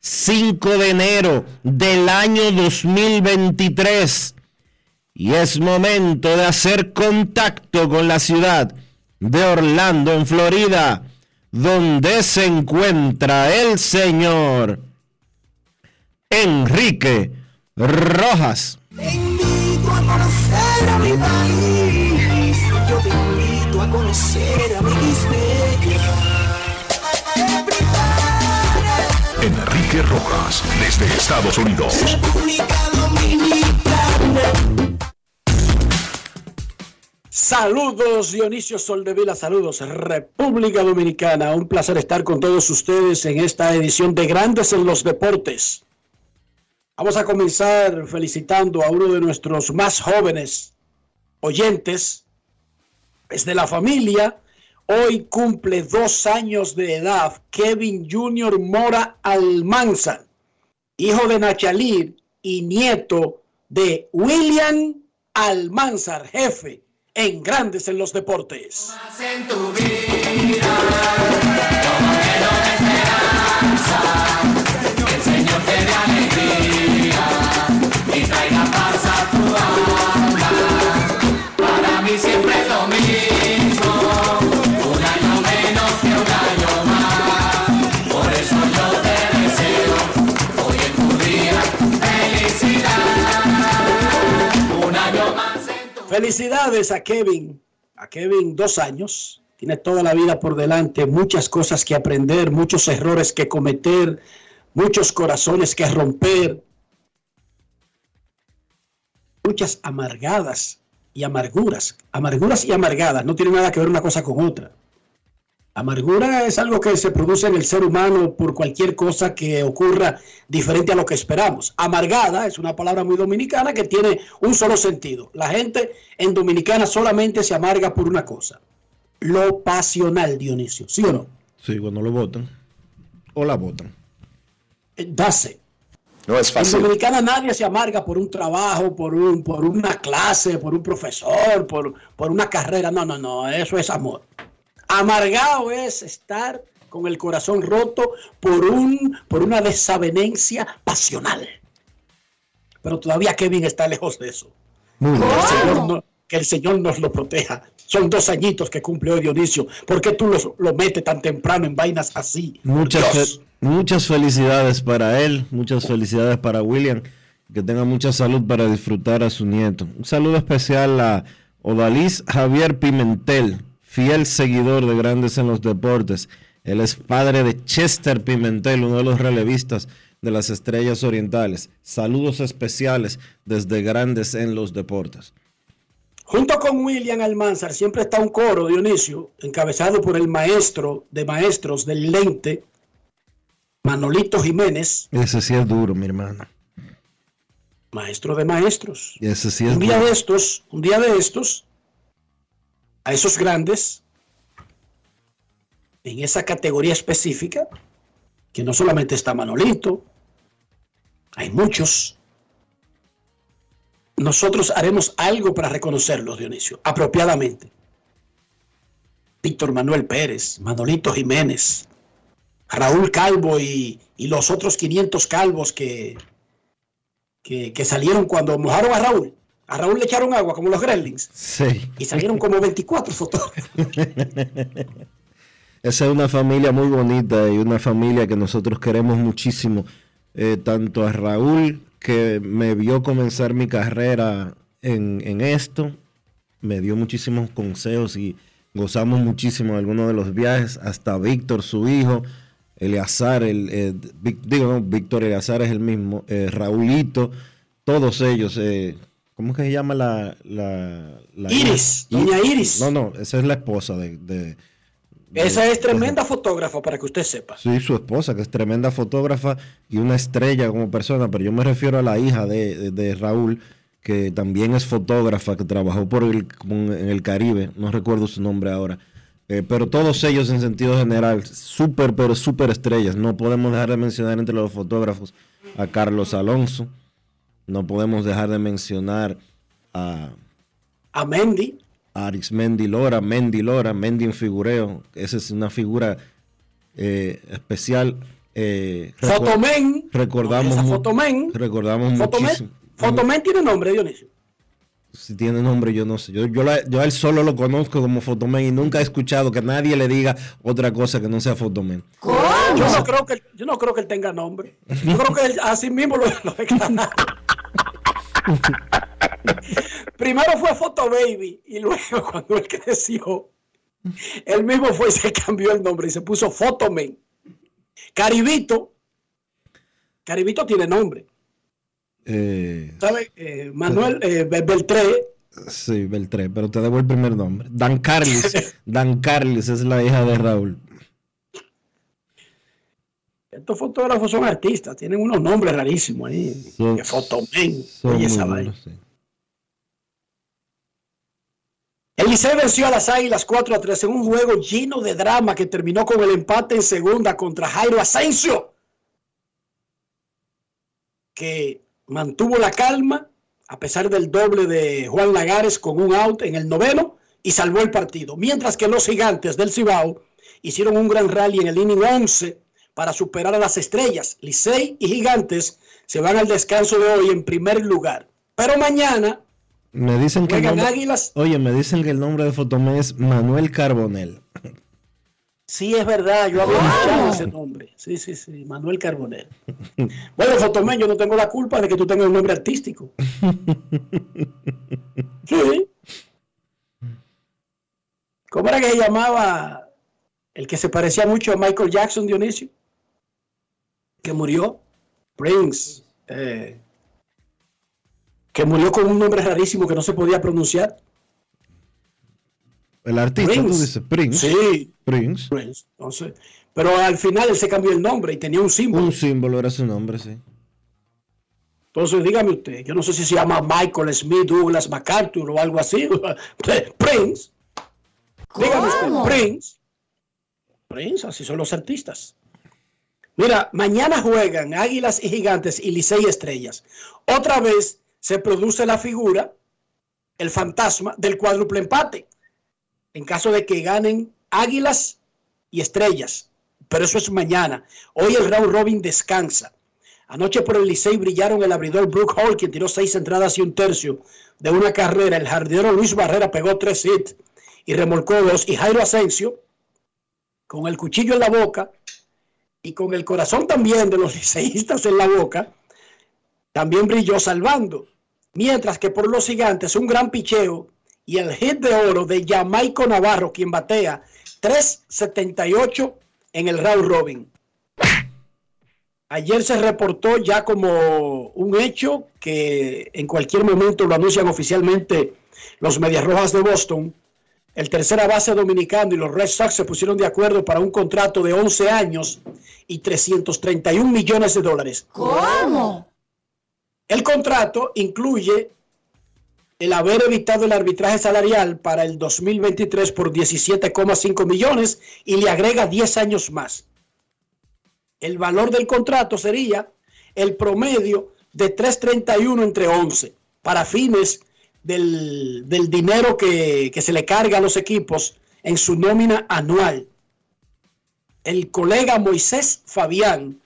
5 de enero del año 2023 y es momento de hacer contacto con la ciudad de Orlando, en Florida, donde se encuentra el señor Enrique Rojas. Te invito a conocer a mi país. Yo te invito a conocer a mi Enrique Rojas desde Estados Unidos. Saludos Dionisio Soldevila, saludos República Dominicana. Un placer estar con todos ustedes en esta edición de Grandes en los Deportes. Vamos a comenzar felicitando a uno de nuestros más jóvenes oyentes, es de la familia. Hoy cumple dos años de edad Kevin Junior Mora Almanza, hijo de Nachalir y nieto de William Almanzar, jefe en Grandes en los Deportes. Felicidades a Kevin, a Kevin dos años. Tiene toda la vida por delante, muchas cosas que aprender, muchos errores que cometer, muchos corazones que romper, muchas amargadas y amarguras. Amarguras y amargadas no tiene nada que ver una cosa con otra. Amargura es algo que se produce en el ser humano por cualquier cosa que ocurra diferente a lo que esperamos. Amargada es una palabra muy dominicana que tiene un solo sentido. La gente en dominicana solamente se amarga por una cosa. Lo pasional, Dionisio. ¿Sí o no? Sí, cuando lo votan. O la votan. Eh, Dase. No es En fácil. Dominicana nadie se amarga por un trabajo, por, un, por una clase, por un profesor, por, por una carrera. No, no, no, eso es amor. Amargado es estar con el corazón roto por, un, por una desavenencia pasional. Pero todavía Kevin está lejos de eso. Muy bien. Que el, Señor no- que el Señor nos lo proteja. Son dos añitos que cumple hoy Dionisio. ¿Por qué tú los- lo metes tan temprano en vainas así? Muchas, fe- muchas felicidades para él, muchas felicidades para William, que tenga mucha salud para disfrutar a su nieto. Un saludo especial a Odalís Javier Pimentel, fiel seguidor de Grandes en los Deportes, Él es padre de Chester Pimentel, uno de los relevistas de las Estrellas Orientales. Saludos especiales desde Grandes en los Deportes. Junto con William Almanzar siempre está un coro, Dionisio, encabezado por el maestro de maestros del lente, Manolito Jiménez, Ese sí es duro, mi hermano. maestro de maestros. Ese sí es Un día duro. de estos, un día de estos, a esos grandes, en esa categoría específica, que no solamente está Manolito, hay muchos. Nosotros haremos algo para reconocerlos, Dionisio, apropiadamente. Víctor Manuel Pérez, Manolito Jiménez, Raúl Calvo y, y los otros 500 calvos que, que, que salieron cuando mojaron a Raúl. A Raúl le echaron agua como los gremlins Sí. y salieron como 24 fotógrafos. Esa es una familia muy bonita y una familia que nosotros queremos muchísimo. Eh, tanto a Raúl, que me vio comenzar mi carrera en, en esto, me dio muchísimos consejos y gozamos muchísimo de algunos de los viajes, hasta Víctor, su hijo, Eleazar, el, eh, Vic- digo, no, Víctor Eleazar es el mismo, eh, Raulito, todos ellos. eh, ¿Cómo que se llama la... la, la Iris, doña Iris. No, no, esa es la esposa de... de- de- Esa es de- tremenda fotógrafa para que usted sepa. Sí, su esposa, que es tremenda fotógrafa y una estrella como persona, pero yo me refiero a la hija de, Raúl, que también es fotógrafa, que trabajó por el, en el Caribe, no recuerdo su nombre ahora. Eh, pero todos ellos en sentido general, súper, pero súper estrellas. No podemos dejar de mencionar entre los fotógrafos a Carlos Alonso, no podemos dejar de mencionar a, A Mendy, a Arismendi Lora, Mendy Lora, Mendy en figureo. Esa es una figura eh, especial. eh, Fotomen. recordamos, mu- Fotomen. recordamos Fotomen. muchísimo. Fotomen tiene nombre, Dionisio. Si tiene nombre, yo no sé. Yo, yo, la- yo a él solo lo conozco como Fotomen y nunca he escuchado que nadie le diga otra cosa que no sea Fotomen. Yo no creo que yo no creo que él tenga nombre. Yo creo que él así mismo lo, lo. Primero fue Photo Baby y luego cuando él creció, él mismo fue y se cambió el nombre y se puso Fotomen. Caribito, Caribito tiene nombre, Eh, ¿sabe? Eh, Manuel eh, Be- Beltré, sí, Beltré, pero te debo el primer nombre. Dan Carlis. Dan Carlis es la hija de Raúl. Estos fotógrafos son artistas, tienen unos nombres rarísimos ahí. Son- que Fotomen, oye esa vaina. sí. El Licey venció a las Águilas 4 a 3 en un juego lleno de drama que terminó con el empate en segunda contra Jairo Asensio, que mantuvo la calma a pesar del doble de Juan Lagares con un out en el noveno y salvó el partido. Mientras que los gigantes del Cibao hicieron un gran rally en el inning 11 para superar a las estrellas. Licey y gigantes se van al descanso de hoy en primer lugar. Pero mañana Me dicen que el juegan nombre- Águilas Oye, me dicen que el nombre de Fotomen es Manuel Carbonel. Sí, es verdad, yo había escuchado ese nombre. Sí, sí, sí, Manuel Carbonell. Bueno, Fotomén, yo no tengo la culpa de que tú tengas un nombre artístico. Sí. ¿Cómo era que se llamaba el que se parecía mucho a Michael Jackson, Dionisio? Que murió. Prince. eh, que murió con un nombre rarísimo que no se podía pronunciar. El artista, tú Prince. dices, Prince. Sí, Prince. Prince. Entonces, pero al final él se cambió el nombre y tenía un símbolo. Un símbolo era su nombre, sí. Entonces, dígame usted, yo no sé si se llama Michael Smith Douglas MacArthur o algo así. Prince. Dígame usted, Prince. Prince, así son los artistas. Mira, mañana juegan Águilas y Gigantes y Licey Estrellas. Otra vez se produce la figura, el fantasma del cuádruple empate. En caso de que ganen Águilas y Estrellas. Pero eso es mañana. Hoy el round robin descansa. Anoche por el Licey brillaron el abridor Brooke Hall, quien tiró seis entradas y un tercio de una carrera. El jardinero Luis Barrera pegó tres hits y remolcó dos. Y Jairo Asensio, con el cuchillo en la boca y con el corazón también de los liceístas en la boca, también brilló salvando. Mientras que por los gigantes, un gran picheo y el hit de oro de Jamaico Navarro, quien batea 3.78 en el round robin. Ayer se reportó ya como un hecho que en cualquier momento lo anuncian oficialmente los Medias Rojas de Boston. El tercera base dominicano y los Red Sox se pusieron de acuerdo para un contrato de 11 años y 331 millones de dólares. ¿Cómo? El contrato incluye el haber evitado el arbitraje salarial para el 2023 por 17,5 millones y le agrega 10 años más. El valor del contrato sería el promedio de 3.31 entre 11 para fines del, del dinero que, que se le carga a los equipos en su nómina anual. El colega Moisés Fabián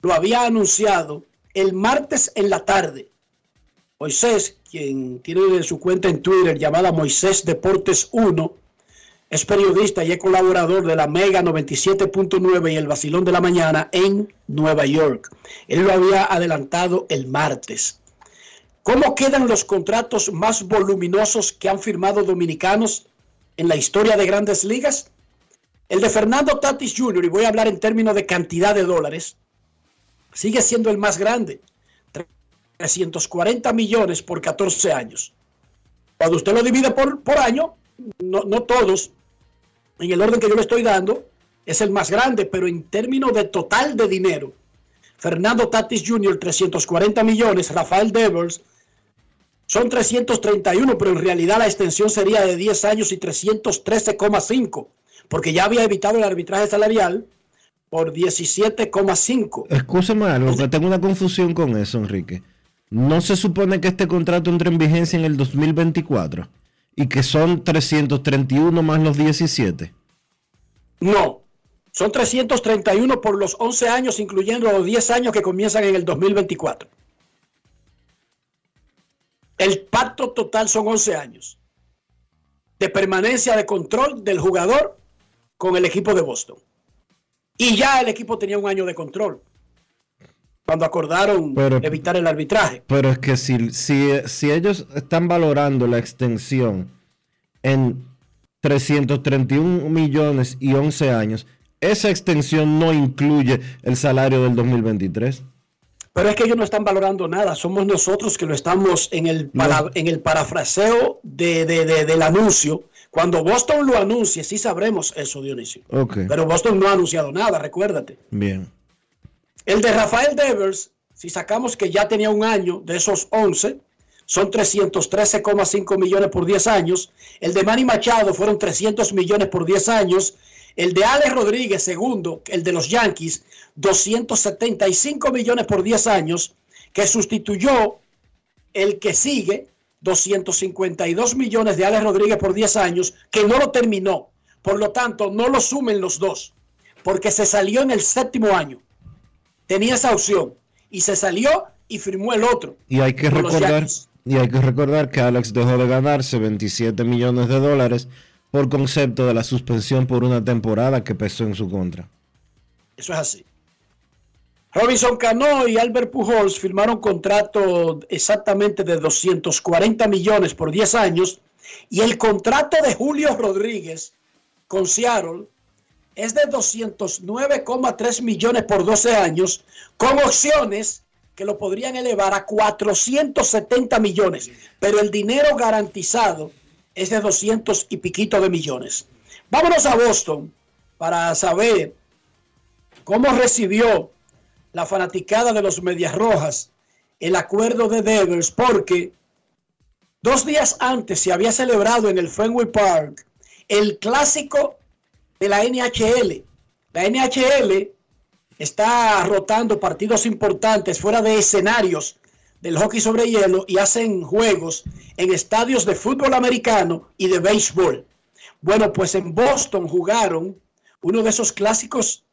lo había anunciado el martes en la tarde. Moisés, quien tiene su cuenta en Twitter llamada Moisés Deportes 1, es periodista y es colaborador de la Mega 97.9 y el Basilón de la Mañana en Nueva York. Él lo había adelantado el martes. ¿Cómo quedan los contratos más voluminosos que han firmado dominicanos en la historia de grandes ligas? El de Fernando Tatis Jr., y voy a hablar en términos de cantidad de dólares, sigue siendo el más grande. 340 millones por 14 años. Cuando usted lo divide por, por año, no, no todos, en el orden que yo le estoy dando, es el más grande, pero en términos de total de dinero, Fernando Tatis Jr., 340 millones, Rafael Devers, son 331, pero en realidad la extensión sería de 10 años y 313,5, porque ya había evitado el arbitraje salarial por 17,5. Escúchame algo, que tengo una confusión con eso, Enrique. ¿No se supone que este contrato entre en vigencia en el 2024? Y que son 331 más los 17. No, son 331 por los 11 años, incluyendo los 10 años que comienzan en el 2024. El pacto total son 11 años de permanencia de control del jugador con el equipo de Boston. Y ya el equipo tenía un año de control cuando acordaron Pero- evitar el arbitraje. Pero es que si, si, si ellos están valorando la extensión en 331 millones y 11 años, esa extensión no incluye el salario del 2023. Pero es que ellos no están valorando nada, somos nosotros que lo estamos en el, para- en el parafraseo de, de- de- del anuncio. Cuando Boston lo anuncie, sí sabremos eso, Dionisio. Ok, Pero Boston no ha anunciado nada, recuérdate. bien. El de Rafael Devers, si sacamos que ya tenía un año de esos 11, son 313,5 millones por 10 años. El de Manny Machado fueron 300 millones por 10 años. El de Alex Rodríguez, segundo, el de los Yankees, 275 millones por 10 años, que sustituyó el que sigue, 252 millones de Alex Rodríguez por 10 años, que no lo terminó. Por lo tanto, no lo sumen los dos, porque se salió en el séptimo año tenía esa opción y se salió y firmó el otro. Y hay que recordar, y hay que recordar que Alex dejó de ganarse 27 millones de dólares por concepto de la suspensión por una temporada que pesó en su contra. Eso es así. Robinson Cano y Albert Pujols firmaron contrato exactamente de 240 millones por 10 años y el contrato de Julio Rodríguez con Seattle es de 209,3 millones por 12 años con opciones que lo podrían elevar a 470 millones, pero el dinero garantizado es de 200 y piquito de millones. Vámonos a Boston para saber cómo recibió la fanaticada de los Medias Rojas el acuerdo de Devers, porque dos días antes se había celebrado en el Fenway Park el clásico de la NHL. La NHL está rotando partidos importantes fuera de escenarios del hockey sobre hielo y hacen juegos en estadios de fútbol americano y de béisbol. Bueno, pues en Boston jugaron uno de esos clásicos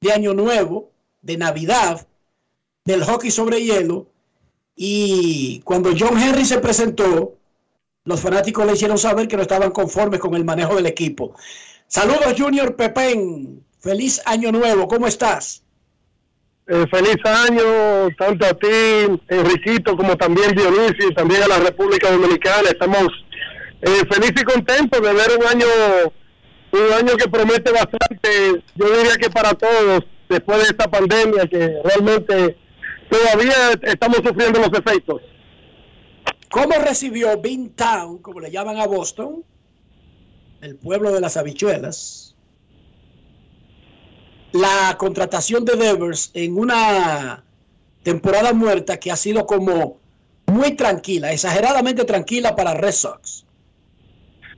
de Año Nuevo, de Navidad, del hockey sobre hielo. Y cuando John Henry se presentó, los fanáticos le hicieron saber que no estaban conformes con el manejo del equipo. Saludos, Junior Pepén. Feliz Año Nuevo. ¿Cómo estás? Eh, feliz año, tanto a ti, Enriquito, como también Dionisio, y también a la República Dominicana. Estamos eh, felices y contentos de ver un año un año que promete bastante, yo diría que para todos, después de esta pandemia que realmente todavía estamos sufriendo los efectos. ¿Cómo recibió Town, como le llaman a Boston, el pueblo de las habichuelas, la contratación de Devers en una temporada muerta que ha sido como muy tranquila, exageradamente tranquila para Red Sox?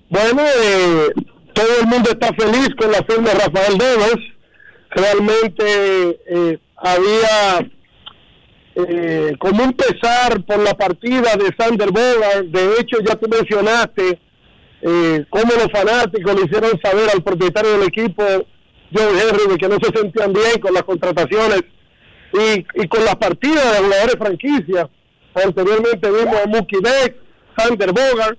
Bueno, eh, todo el mundo está feliz con la firma de Rafael Devers. Realmente eh, había eh, como un pesar por la partida de Sander Bogart. De hecho, ya tú mencionaste eh, cómo los fanáticos le hicieron saber al propietario del equipo, John Henry, que no se sentían bien con las contrataciones y, y con las partidas de jugadores franquicia. Anteriormente vimos a Mookie Beck, Sander Bogart,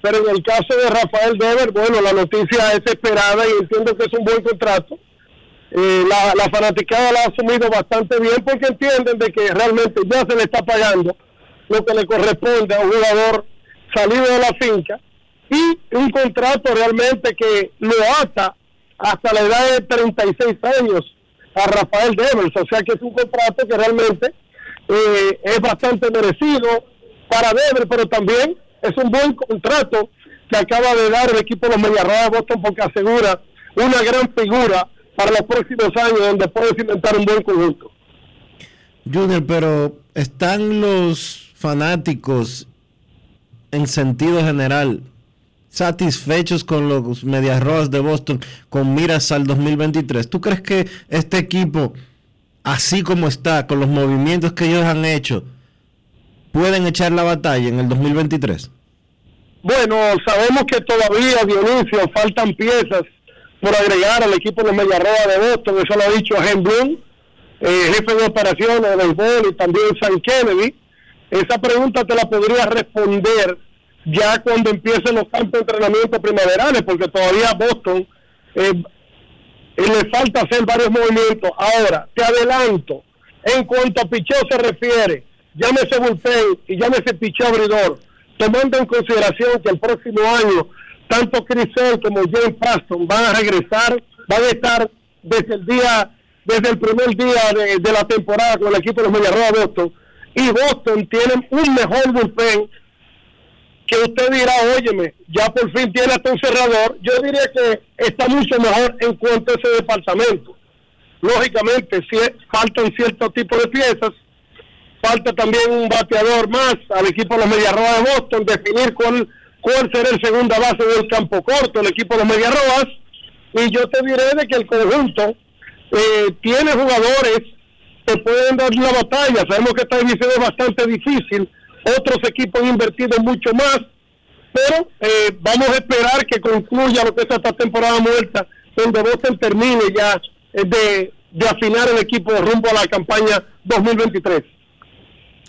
pero en el caso de Rafael Dever, bueno, la noticia es esperada y entiendo que es un buen contrato. Eh, la, la fanaticada la ha asumido bastante bien porque entienden de que realmente ya se le está pagando lo que le corresponde a un jugador salido de la finca y un contrato realmente que lo ata hasta la edad de 36 años a Rafael Devers, o sea que es un contrato que realmente eh, es bastante merecido para Devers, pero también es un buen contrato que acaba de dar el equipo de los Mediarrojas de Boston porque asegura una gran figura para los próximos años donde puedes inventar un buen conjunto. Junior, pero están los fanáticos en sentido general satisfechos con los Medias Rojas de Boston con miras al 2023. ¿Tú crees que este equipo, así como está, con los movimientos que ellos han hecho, pueden echar la batalla en el 2023? Bueno, sabemos que todavía, Dionisio, faltan piezas por agregar al equipo de Media Roja de Boston, eso lo ha dicho Gen Bloom, eh, jefe de operaciones de béisbol y también San Kennedy. Esa pregunta te la podría responder ya cuando empiecen los campos de entrenamiento primaverales, porque todavía Boston eh, le falta hacer varios movimientos. Ahora, te adelanto, en cuanto a picheo se refiere, llámese bullpen y llámese picheo abridor, tomando en consideración que el próximo año tanto Chris Sale como James Paston van a regresar, van a estar desde el día, desde el primer día de, la temporada con el equipo de los Mediarrojas de Boston, y Boston tiene un mejor bullpen que usted dirá, óyeme, ya por fin tiene hasta un cerrador, yo diría que está mucho mejor en cuanto a ese departamento. Lógicamente, si faltan cierto tipo de piezas, falta también un bateador más al equipo de los Mediarrojas de Boston, definir cuál, cuál será el segunda base del campo corto, el equipo de los Mediarrojas, y yo te diré de que el conjunto eh, tiene jugadores que pueden dar la batalla, sabemos que esta división es bastante difícil, otros equipos han invertido mucho más, pero eh, vamos a esperar que concluya lo que es esta temporada muerta, donde Boston termine ya eh, de, de afinar el equipo rumbo a la campaña 2023.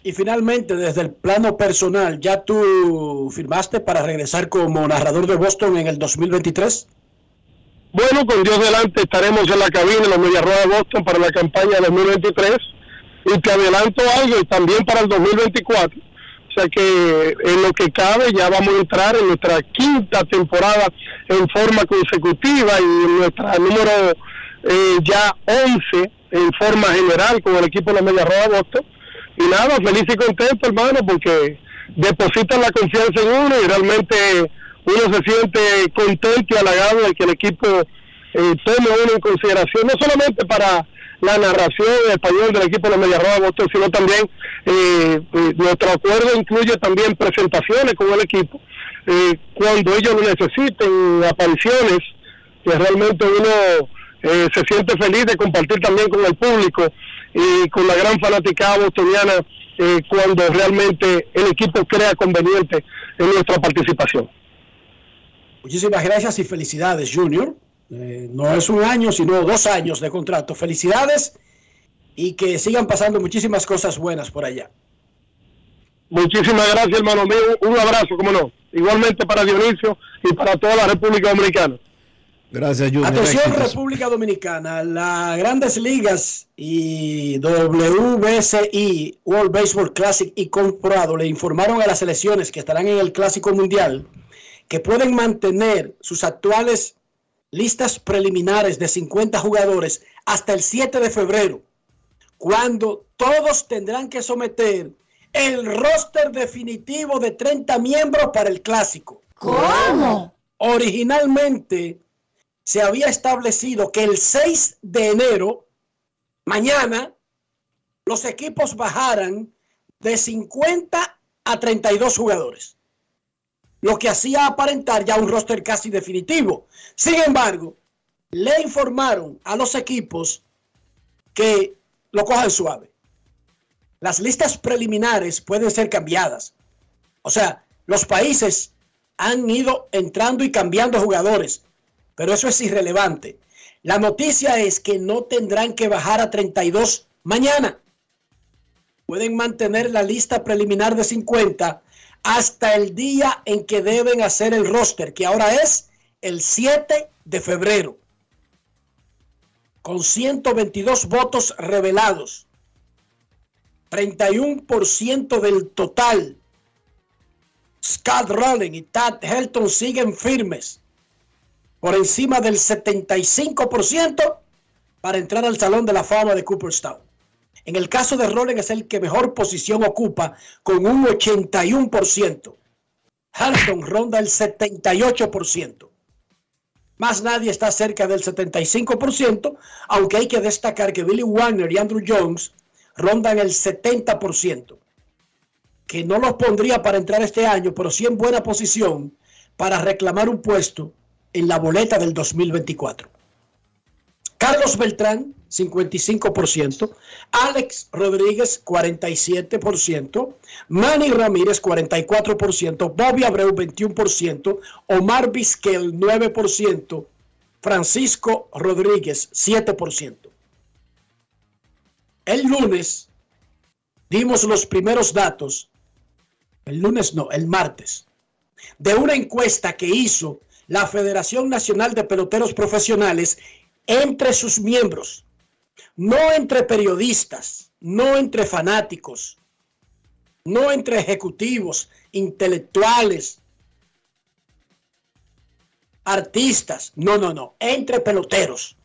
Y finalmente, desde el plano personal, ¿ya tú firmaste para regresar como narrador de Boston en el 2023? Bueno, con Dios delante estaremos en la cabina de los Mediarrojas de Boston para la campaña 2023 y te adelanto algo y también para el 2024 o sea que en lo que cabe ya vamos a entrar en nuestra quinta temporada en forma consecutiva y en nuestra número eh, ya 11 en forma general con el equipo de la Media Roja Boston. Y nada, feliz y contento hermano porque depositan la confianza en uno y realmente uno se siente contento y halagado de que el equipo eh, tome uno en consideración, no solamente para la narración en español del equipo de la Media Roja Boston, sino también eh, eh, nuestro acuerdo incluye también presentaciones con el equipo eh, cuando ellos lo necesiten, apariciones, que realmente uno eh, se siente feliz de compartir también con el público y con la gran fanaticada bostoniana cuando realmente el equipo crea conveniente en nuestra participación. Muchísimas gracias y felicidades, Junior. Eh, no es un año, sino dos años de contrato. Felicidades y que sigan pasando muchísimas cosas buenas por allá. Muchísimas gracias, hermano mío. Un abrazo, como no. Igualmente para Dionisio y para toda la República Dominicana. Gracias, Junior. Atención, Éxitos. República Dominicana. Las grandes ligas y WBCI, World Baseball Classic y Comprado le informaron a las selecciones que estarán en el Clásico Mundial que pueden mantener sus actuales listas preliminares de 50 jugadores hasta el 7 de febrero, cuando todos tendrán que someter el roster definitivo de 30 miembros para el clásico. ¿Cómo? Originalmente se había establecido que el 6 de enero, mañana, los equipos bajaran de 50 a 32 jugadores, lo que hacía aparentar ya un roster casi definitivo. Sin embargo, le informaron a los equipos que lo cojan suave. Las listas preliminares pueden ser cambiadas. O sea, los países han ido entrando y cambiando jugadores, pero eso es irrelevante. La noticia es que no tendrán que bajar a 32 mañana. Pueden mantener la lista preliminar de 50 hasta el día en que deben hacer el roster, que ahora es el 7 de febrero, con 122 votos revelados, 31% del total. Scott Rowling y Tad Helton siguen firmes por encima del 75% para entrar al Salón de la Fama de Cooperstown. En el caso de Rowling es el que mejor posición ocupa con un 81%. Halton ronda el 78%. Más nadie está cerca del 75%, aunque hay que destacar que Billy Wagner y Andrew Jones rondan el 70%, que no los pondría para entrar este año, pero sí en buena posición para reclamar un puesto en la boleta del 2024. Carlos Beltrán, 55%, Alex Rodríguez, 47%, Manny Ramírez, 44%, Bobby Abreu, 21%, Omar Vizquel, 9%, Francisco Rodríguez, 7%. El lunes dimos los primeros datos, el lunes no, el martes, de una encuesta que hizo la Federación Nacional de Peloteros Profesionales entre sus miembros, no entre periodistas, no entre fanáticos, no entre ejecutivos, intelectuales, artistas, no, no, no, entre peloteros.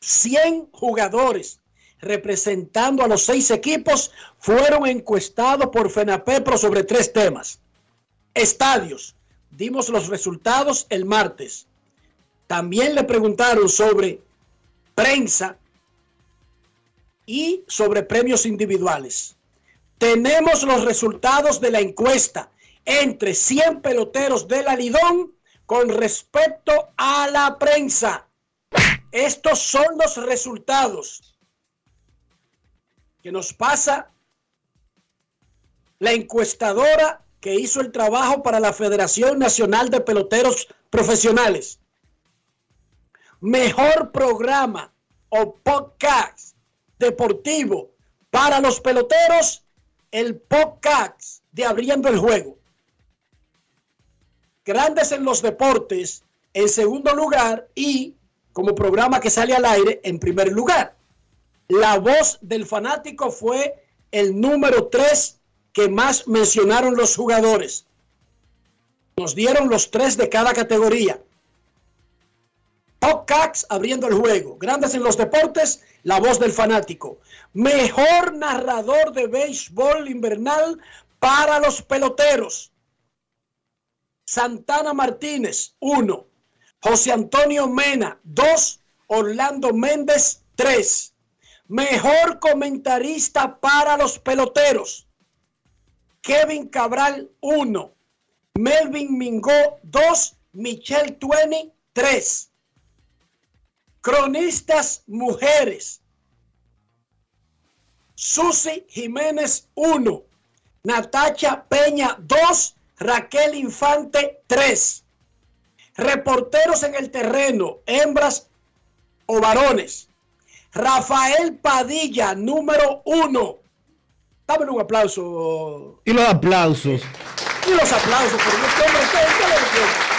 100 jugadores representando a los seis equipos fueron encuestados por FENAPEPRO sobre tres temas. Estadios, dimos los resultados el martes. También le preguntaron sobre prensa y sobre premios individuales. Tenemos los resultados de la encuesta entre 100 peloteros de la Lidón con respecto a la prensa. Estos son los resultados que nos pasa la encuestadora que hizo el trabajo para la Federación Nacional de Peloteros Profesionales. Mejor programa o podcast deportivo para los peloteros, el podcast de Abriendo el Juego. Grandes en los deportes en segundo lugar y como programa que sale al aire en primer lugar. La voz del fanático fue el número 3 que más mencionaron los jugadores. Nos dieron los tres de cada categoría. Podcasts abriendo el juego. Grandes en los deportes, la voz del fanático. Mejor narrador de béisbol invernal para los peloteros. Santana Martínez, 1. José Antonio Mena, 2. Orlando Méndez, 3. Mejor comentarista para los peloteros. Kevin Cabral 1, Melvin Mingó 2, Michelle Tueni 3. Cronistas mujeres. Susi Jiménez 1, Natacha Peña 2, Raquel Infante 3. Reporteros en el terreno, hembras o varones. Rafael Padilla, número 1. Dame un aplauso. Y los aplausos. Y los aplausos. Por este hombre, ¿qué- qué le decimos?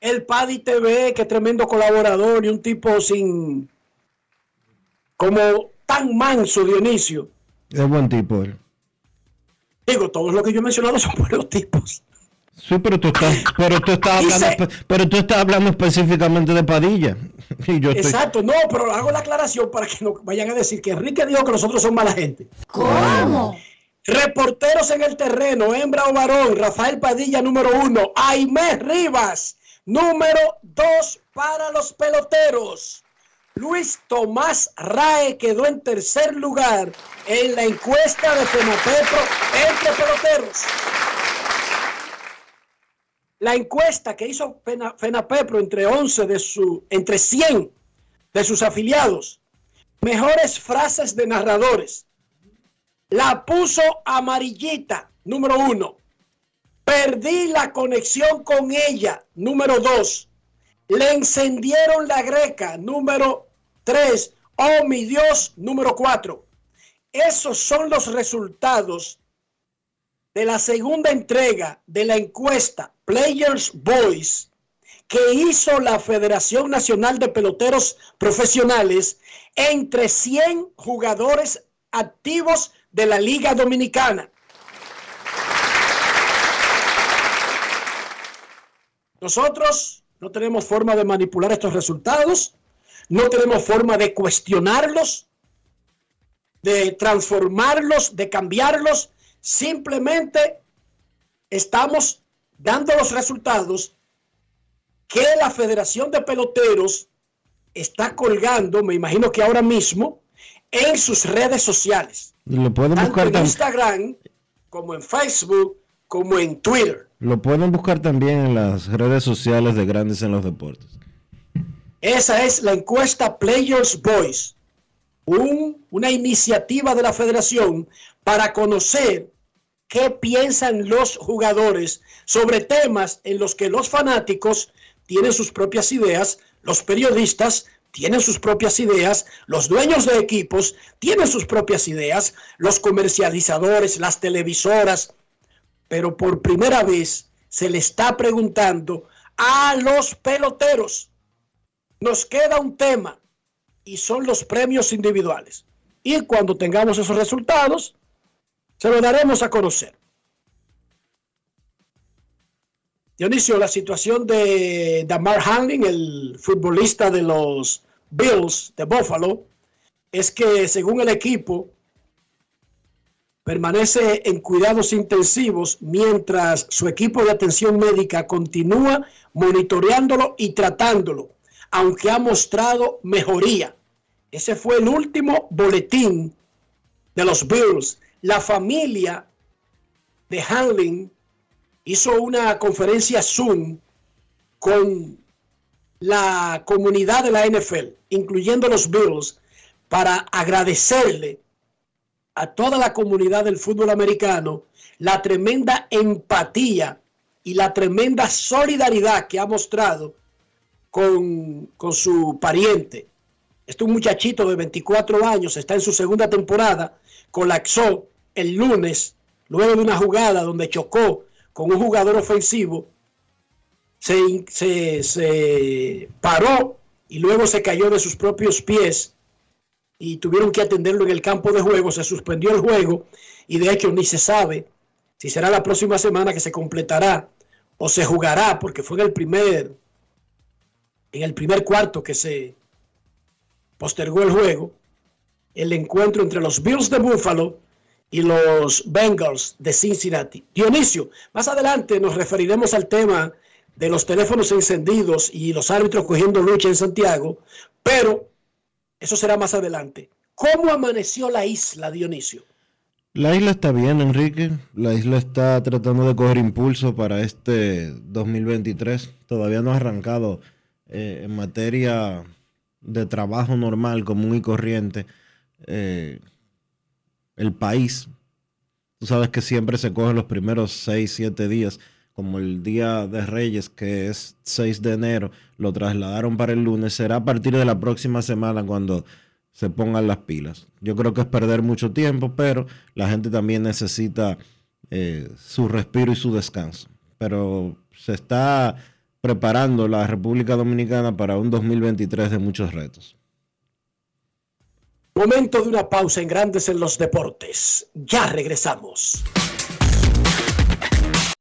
El Paddy TV, que tremendo colaborador y un tipo sin. como tan manso, Dionisio. Es buen tipo él. Digo, todos los que yo he mencionado son buenos tipos. Sí, pero tú estás, pero tú estás hablando, pero tú estás hablando específicamente de Padilla. Y yo estoy, Exacto, no, pero hago la aclaración para que no vayan a decir que Enrique dijo que nosotros somos mala gente. ¿Cómo? Reporteros en el terreno, hembra o varón, Rafael Padilla número uno, Aimé Rivas número dos para los peloteros. Luis Tomás Rae quedó en tercer lugar en la encuesta de Fenapetro entre peloteros. La encuesta que hizo Fena- Fenapepro entre 11 de su, entre 100 de sus afiliados, mejores frases de narradores. La puso amarillita, número uno. Perdí la conexión con ella, número dos. Le encendieron la greca, número tres. Oh, mi Dios, número cuatro. Esos son los resultados de la segunda entrega de la encuesta Players Voice que hizo la Federación Nacional de Peloteros Profesionales entre 100 jugadores activos de la Liga Dominicana. Nosotros no tenemos forma de manipular estos resultados, no tenemos forma de cuestionarlos, de transformarlos, de cambiarlos, simplemente estamos dando los resultados que la Federación de Peloteros está colgando, me imagino que ahora mismo, en sus redes sociales, lo pueden tanto en Instagram como en Facebook, como en Twitter. Lo pueden buscar también en las redes sociales de Grandes en los Deportes. Esa es la encuesta Players Voice, un- una iniciativa de la federación para conocer qué piensan los jugadores sobre temas en los que los fanáticos tienen sus propias ideas, los periodistas tienen sus propias ideas, los dueños de equipos tienen sus propias ideas, los comercializadores, las televisoras, pero por primera vez se le está preguntando a los peloteros nos queda un tema y son los premios individuales. Y cuando tengamos esos resultados, se lo daremos a conocer. Dionisio, la situación de Damar Hamlin, el futbolista de los Bills de Buffalo, es que según el equipo, permanece en cuidados intensivos mientras su equipo de atención médica continúa monitoreándolo y tratándolo, aunque ha mostrado mejoría. Ese fue el último boletín de los Bills. La familia de Hanlin hizo una conferencia Zoom con la comunidad de la NFL, incluyendo los Bills, para agradecerle a toda la comunidad del fútbol americano la tremenda empatía y la tremenda solidaridad que ha mostrado con, con su pariente. Este muchachito de 24 años, está en su segunda temporada, colapsó el lunes luego de una jugada donde chocó con un jugador ofensivo, se, se, se paró y luego se cayó de sus propios pies y tuvieron que atenderlo en el campo de juego, se suspendió el juego y de hecho ni se sabe si será la próxima semana que se completará o se jugará porque fue en el primer en el primer cuarto que se postergó el juego el encuentro entre los Bills de Buffalo y los Bengals de Cincinnati. Dionisio, más adelante nos referiremos al tema de los teléfonos encendidos y los árbitros cogiendo lucha en Santiago, pero eso será más adelante. ¿Cómo amaneció la isla, Dionisio? La isla está bien, Enrique. La isla está tratando de coger impulso para este 2023. Todavía no ha arrancado eh, en materia de trabajo normal, común y corriente. eh, el país. Tú sabes que siempre se cogen los primeros 6, 7 días, como el Día de Reyes, que es 6 de enero, lo trasladaron para el lunes. Será a partir de la próxima semana cuando se pongan las pilas. Yo creo que es perder mucho tiempo, pero la gente también necesita eh, su respiro y su descanso. Pero se está preparando la República Dominicana para un 2023 de muchos retos. Momento de una pausa en Grandes en los Deportes. Ya regresamos.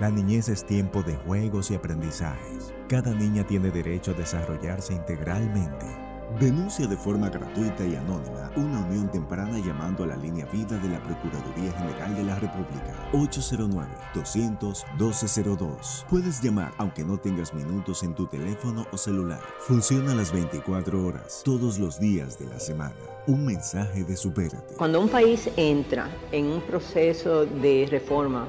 La niñez es tiempo de juegos y aprendizajes. Cada niña tiene derecho a desarrollarse integralmente. Denuncia de forma gratuita y anónima una unión temprana llamando a la línea vida de la Procuraduría General de la República 809-200-1202. Puedes llamar aunque no tengas minutos en tu teléfono o celular. Funciona las 24 horas, todos los días de la semana. Un mensaje de Supérate. Cuando un país entra en un proceso de reforma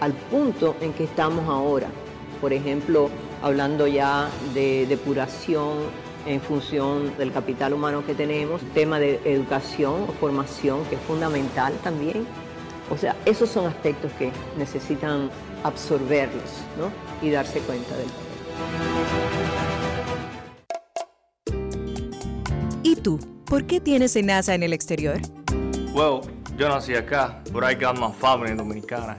al punto en que estamos ahora. Por ejemplo, hablando ya de depuración en función del capital humano que tenemos, tema de educación o formación que es fundamental también. O sea, esos son aspectos que necesitan absorberlos ¿no? y darse cuenta del ¿Y tú? ¿Por qué tienes NASA en el exterior? Well, yo nací acá, but I got my family dominicana.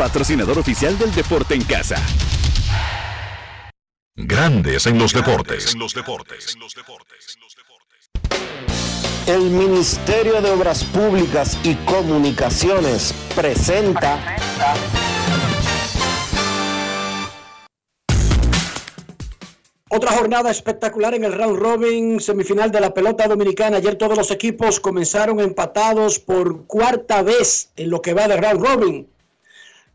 patrocinador oficial del deporte en casa. Grandes en los deportes. El Ministerio de Obras Públicas y Comunicaciones presenta Otra jornada espectacular en el round robin semifinal de la pelota dominicana. Ayer todos los equipos comenzaron empatados por cuarta vez en lo que va de round robin.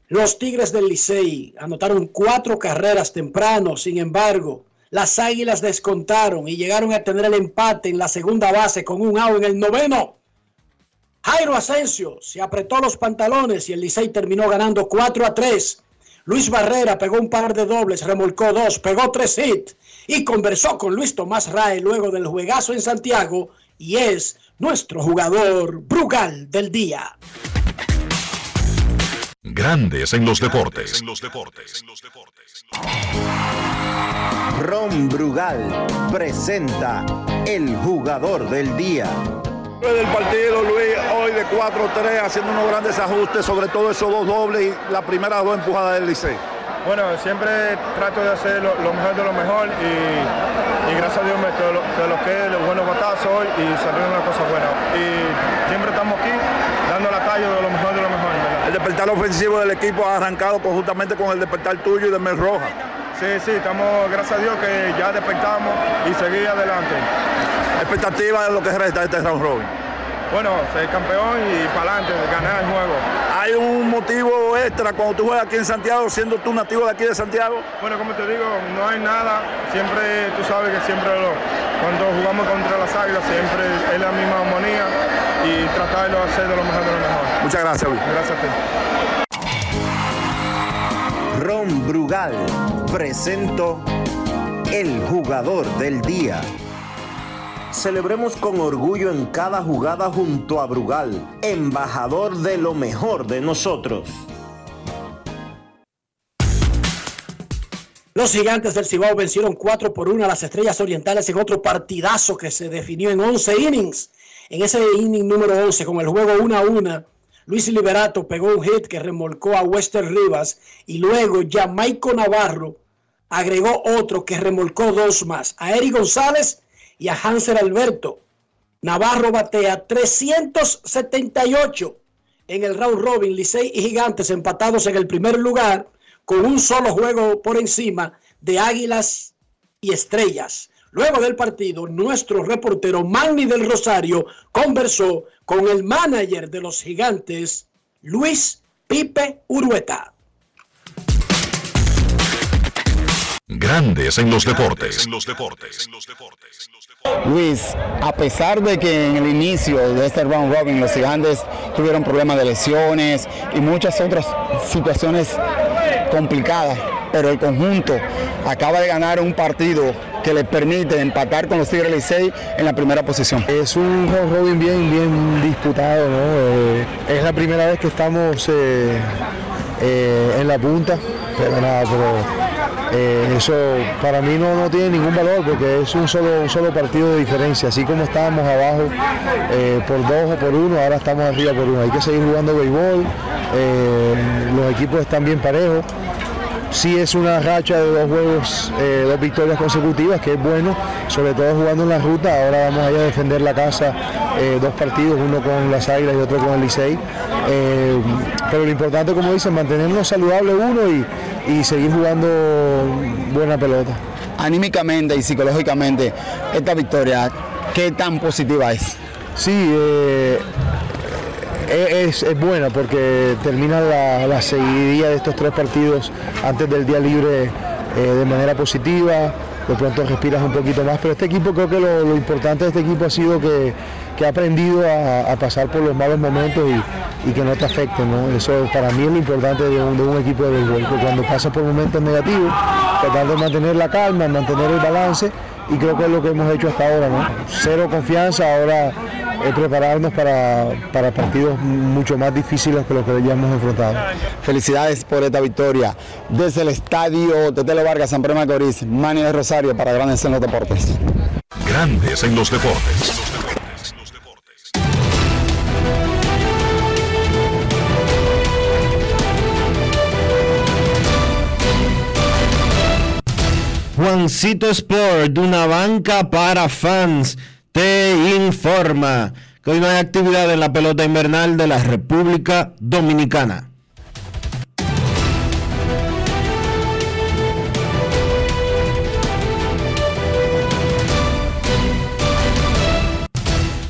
Los Tigres del Licey anotaron cuatro carreras temprano, sin embargo, las Águilas descontaron y llegaron a tener el empate en la segunda base con un out en el noveno. Jairo Asensio se apretó los pantalones y el Licey terminó ganando 4 a 3. Luis Barrera pegó un par de dobles, remolcó dos, pegó tres hits y conversó con Luis Tomás Rae luego del juegazo en Santiago y es nuestro jugador Brugal del día. Grandes en los deportes. Ron Brugal presenta el jugador del día. Del partido, Luis, hoy de 4-3, haciendo unos grandes ajustes, sobre todo esos dos dobles y la primera dos empujadas del Licey. Bueno, siempre trato de hacer lo, mejor de lo mejor y, gracias a Dios me te lo, que los buenos batazos hoy y salieron una cosa buena. Y siempre estamos aquí dando la talla de lo mejor de lo mejor. El despertar ofensivo del equipo ha arrancado conjuntamente con el despertar tuyo y de Mel Roja. Sí, sí, estamos, gracias a Dios que ya despertamos y seguir adelante. expectativa de lo que resta de este round robin. Bueno, ser campeón y para adelante, ganar el juego. ¿Hay un motivo extra cuando tú juegas aquí en Santiago, siendo tú nativo de aquí de Santiago? Bueno, como te digo, no hay nada. Siempre, tú sabes que siempre lo, cuando jugamos contra las águilas, siempre es la misma armonía y tratarlo de hacer de lo mejor de lo mejor. Muchas gracias, Luis. Gracias a ti. Ron Brugal presento el jugador del día. Celebremos con orgullo en cada jugada junto a Brugal, embajador de lo mejor de nosotros. Los gigantes del Cibao vencieron 4 por 1 a las Estrellas Orientales en otro partidazo que se definió en 11 innings. En ese inning número 11, con el juego 1 a 1, Luis Liberato pegó un hit que remolcó a Wester Rivas y luego Jamaico Navarro agregó otro que remolcó dos más, a Eric González y a Hanser Alberto. Navarro batea 378 en el round robin, Licey y Gigantes empatados en el primer lugar con un solo juego por encima de Águilas y Estrellas. Luego del partido, nuestro reportero Manny del Rosario conversó con el manager de los Gigantes, Luis Pipe Urueta. Grandes en los deportes. Luis, a pesar de que en el inicio de este round robin los gigantes tuvieron problemas de lesiones y muchas otras situaciones complicadas, pero el conjunto acaba de ganar un partido que le permite empatar con los Tigres Licey en la primera posición. Es un robin bien, bien disputado, ¿no? Eh, es la primera vez que estamos eh, eh, en la punta, pero nada, pero eso para mí no, no, tiene ningún valor porque es un solo, un solo partido de diferencia. Así como estábamos abajo por dos o por uno, ahora estamos arriba por uno. Hay que seguir jugando béisbol, los equipos están bien parejos. Sí es una racha de dos juegos, dos victorias consecutivas, que es bueno, sobre todo jugando en la ruta. Ahora vamos a ir a defender la casa, dos partidos, uno con las Águilas y otro con el Licey. pero lo importante, como dicen, mantenernos saludables uno y, y seguir jugando buena pelota. Anímicamente y psicológicamente, esta victoria, ¿qué tan positiva es? Sí, eh, es, es, buena porque termina la, la seguidilla de estos tres partidos antes del día libre eh, de manera positiva. De pronto respiras un poquito más, pero este equipo creo que lo, importante de este equipo ha sido que, que ha aprendido a, a, pasar por los malos momentos y, y, que no te afecten. ¿no? Eso para mí es lo importante de un, de un equipo de béisbol, que cuando pasas por momentos negativos, tratar de mantener la calma, mantener el balance y creo que es lo que hemos hecho hasta ahora. ¿no? Cero confianza, ahora eh, prepararnos para, para, partidos mucho más difíciles que los que ya hemos enfrentado. Felicidades por esta victoria. Desde el estadio Tetelo Vargas, San Pedro Macorís, Mani de Rosario para Grandes en los Deportes. Grandes en los Deportes. Juancito Sport, de una banca para fans, te informa que hoy no hay actividad en la pelota invernal de la República Dominicana.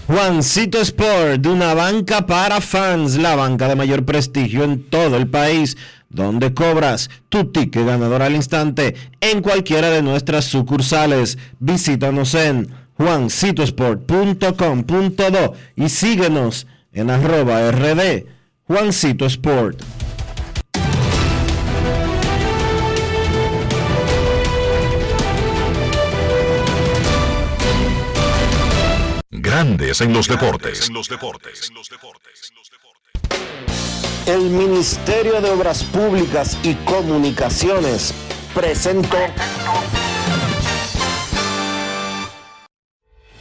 Juancito Sport, de una banca para fans, la banca de mayor prestigio en todo el país, donde cobras tu ticket ganador al instante en cualquiera de nuestras sucursales. Visítanos en juancitosport.com.do y síguenos en arroba rd Juancito Sport. Grandes en los deportes. El Ministerio de Obras Públicas y Comunicaciones presentó.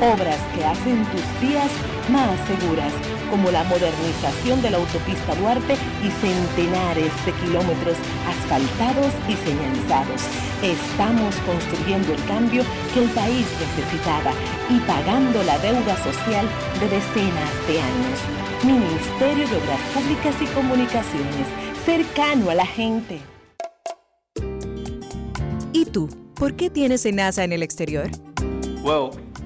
obras que hacen tus días más seguras, como la modernización de la autopista Duarte y centenares de kilómetros asfaltados y señalizados. Estamos construyendo el cambio que el país necesitaba y pagando la deuda social de decenas de años. Ministerio de Obras Públicas y Comunicaciones, cercano a la gente. ¿Y tú? ¿Por qué tienes NASA en el exterior? Well,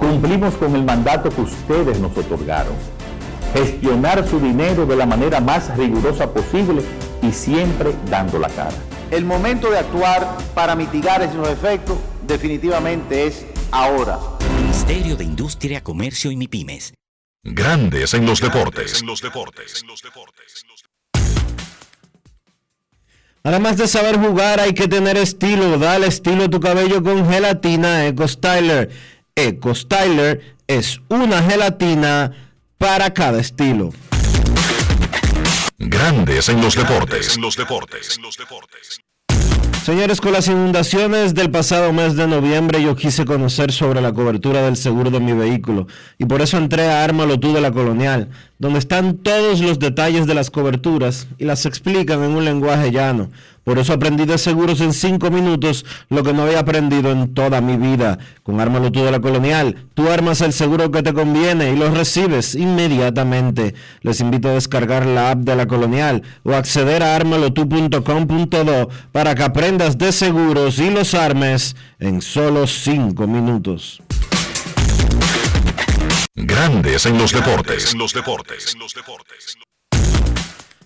Cumplimos con el mandato que ustedes nos otorgaron. Gestionar su dinero de la manera más rigurosa posible y siempre dando la cara. El momento de actuar para mitigar esos efectos definitivamente es ahora. Ministerio de Industria, Comercio y MIPIMES. Grandes en los deportes. Además de saber jugar, hay que tener estilo. Dale estilo a tu cabello con gelatina Eco Styler. Eco Styler es una gelatina para cada estilo. Grandes en los deportes. Señores, con las inundaciones del pasado mes de noviembre yo quise conocer sobre la cobertura del seguro de mi vehículo y por eso entré a Ármalo tú de la Colonial, donde están todos los detalles de las coberturas y las explican en un lenguaje llano. Por eso aprendí de seguros en cinco minutos lo que no había aprendido en toda mi vida. Con Ármalo tú de la Colonial, tú armas el seguro que te conviene y lo recibes inmediatamente. Les invito a descargar la app de la Colonial o acceder a armalotu.com.do para que aprendas de seguros y los armes en solo cinco minutos. Grandes en los deportes.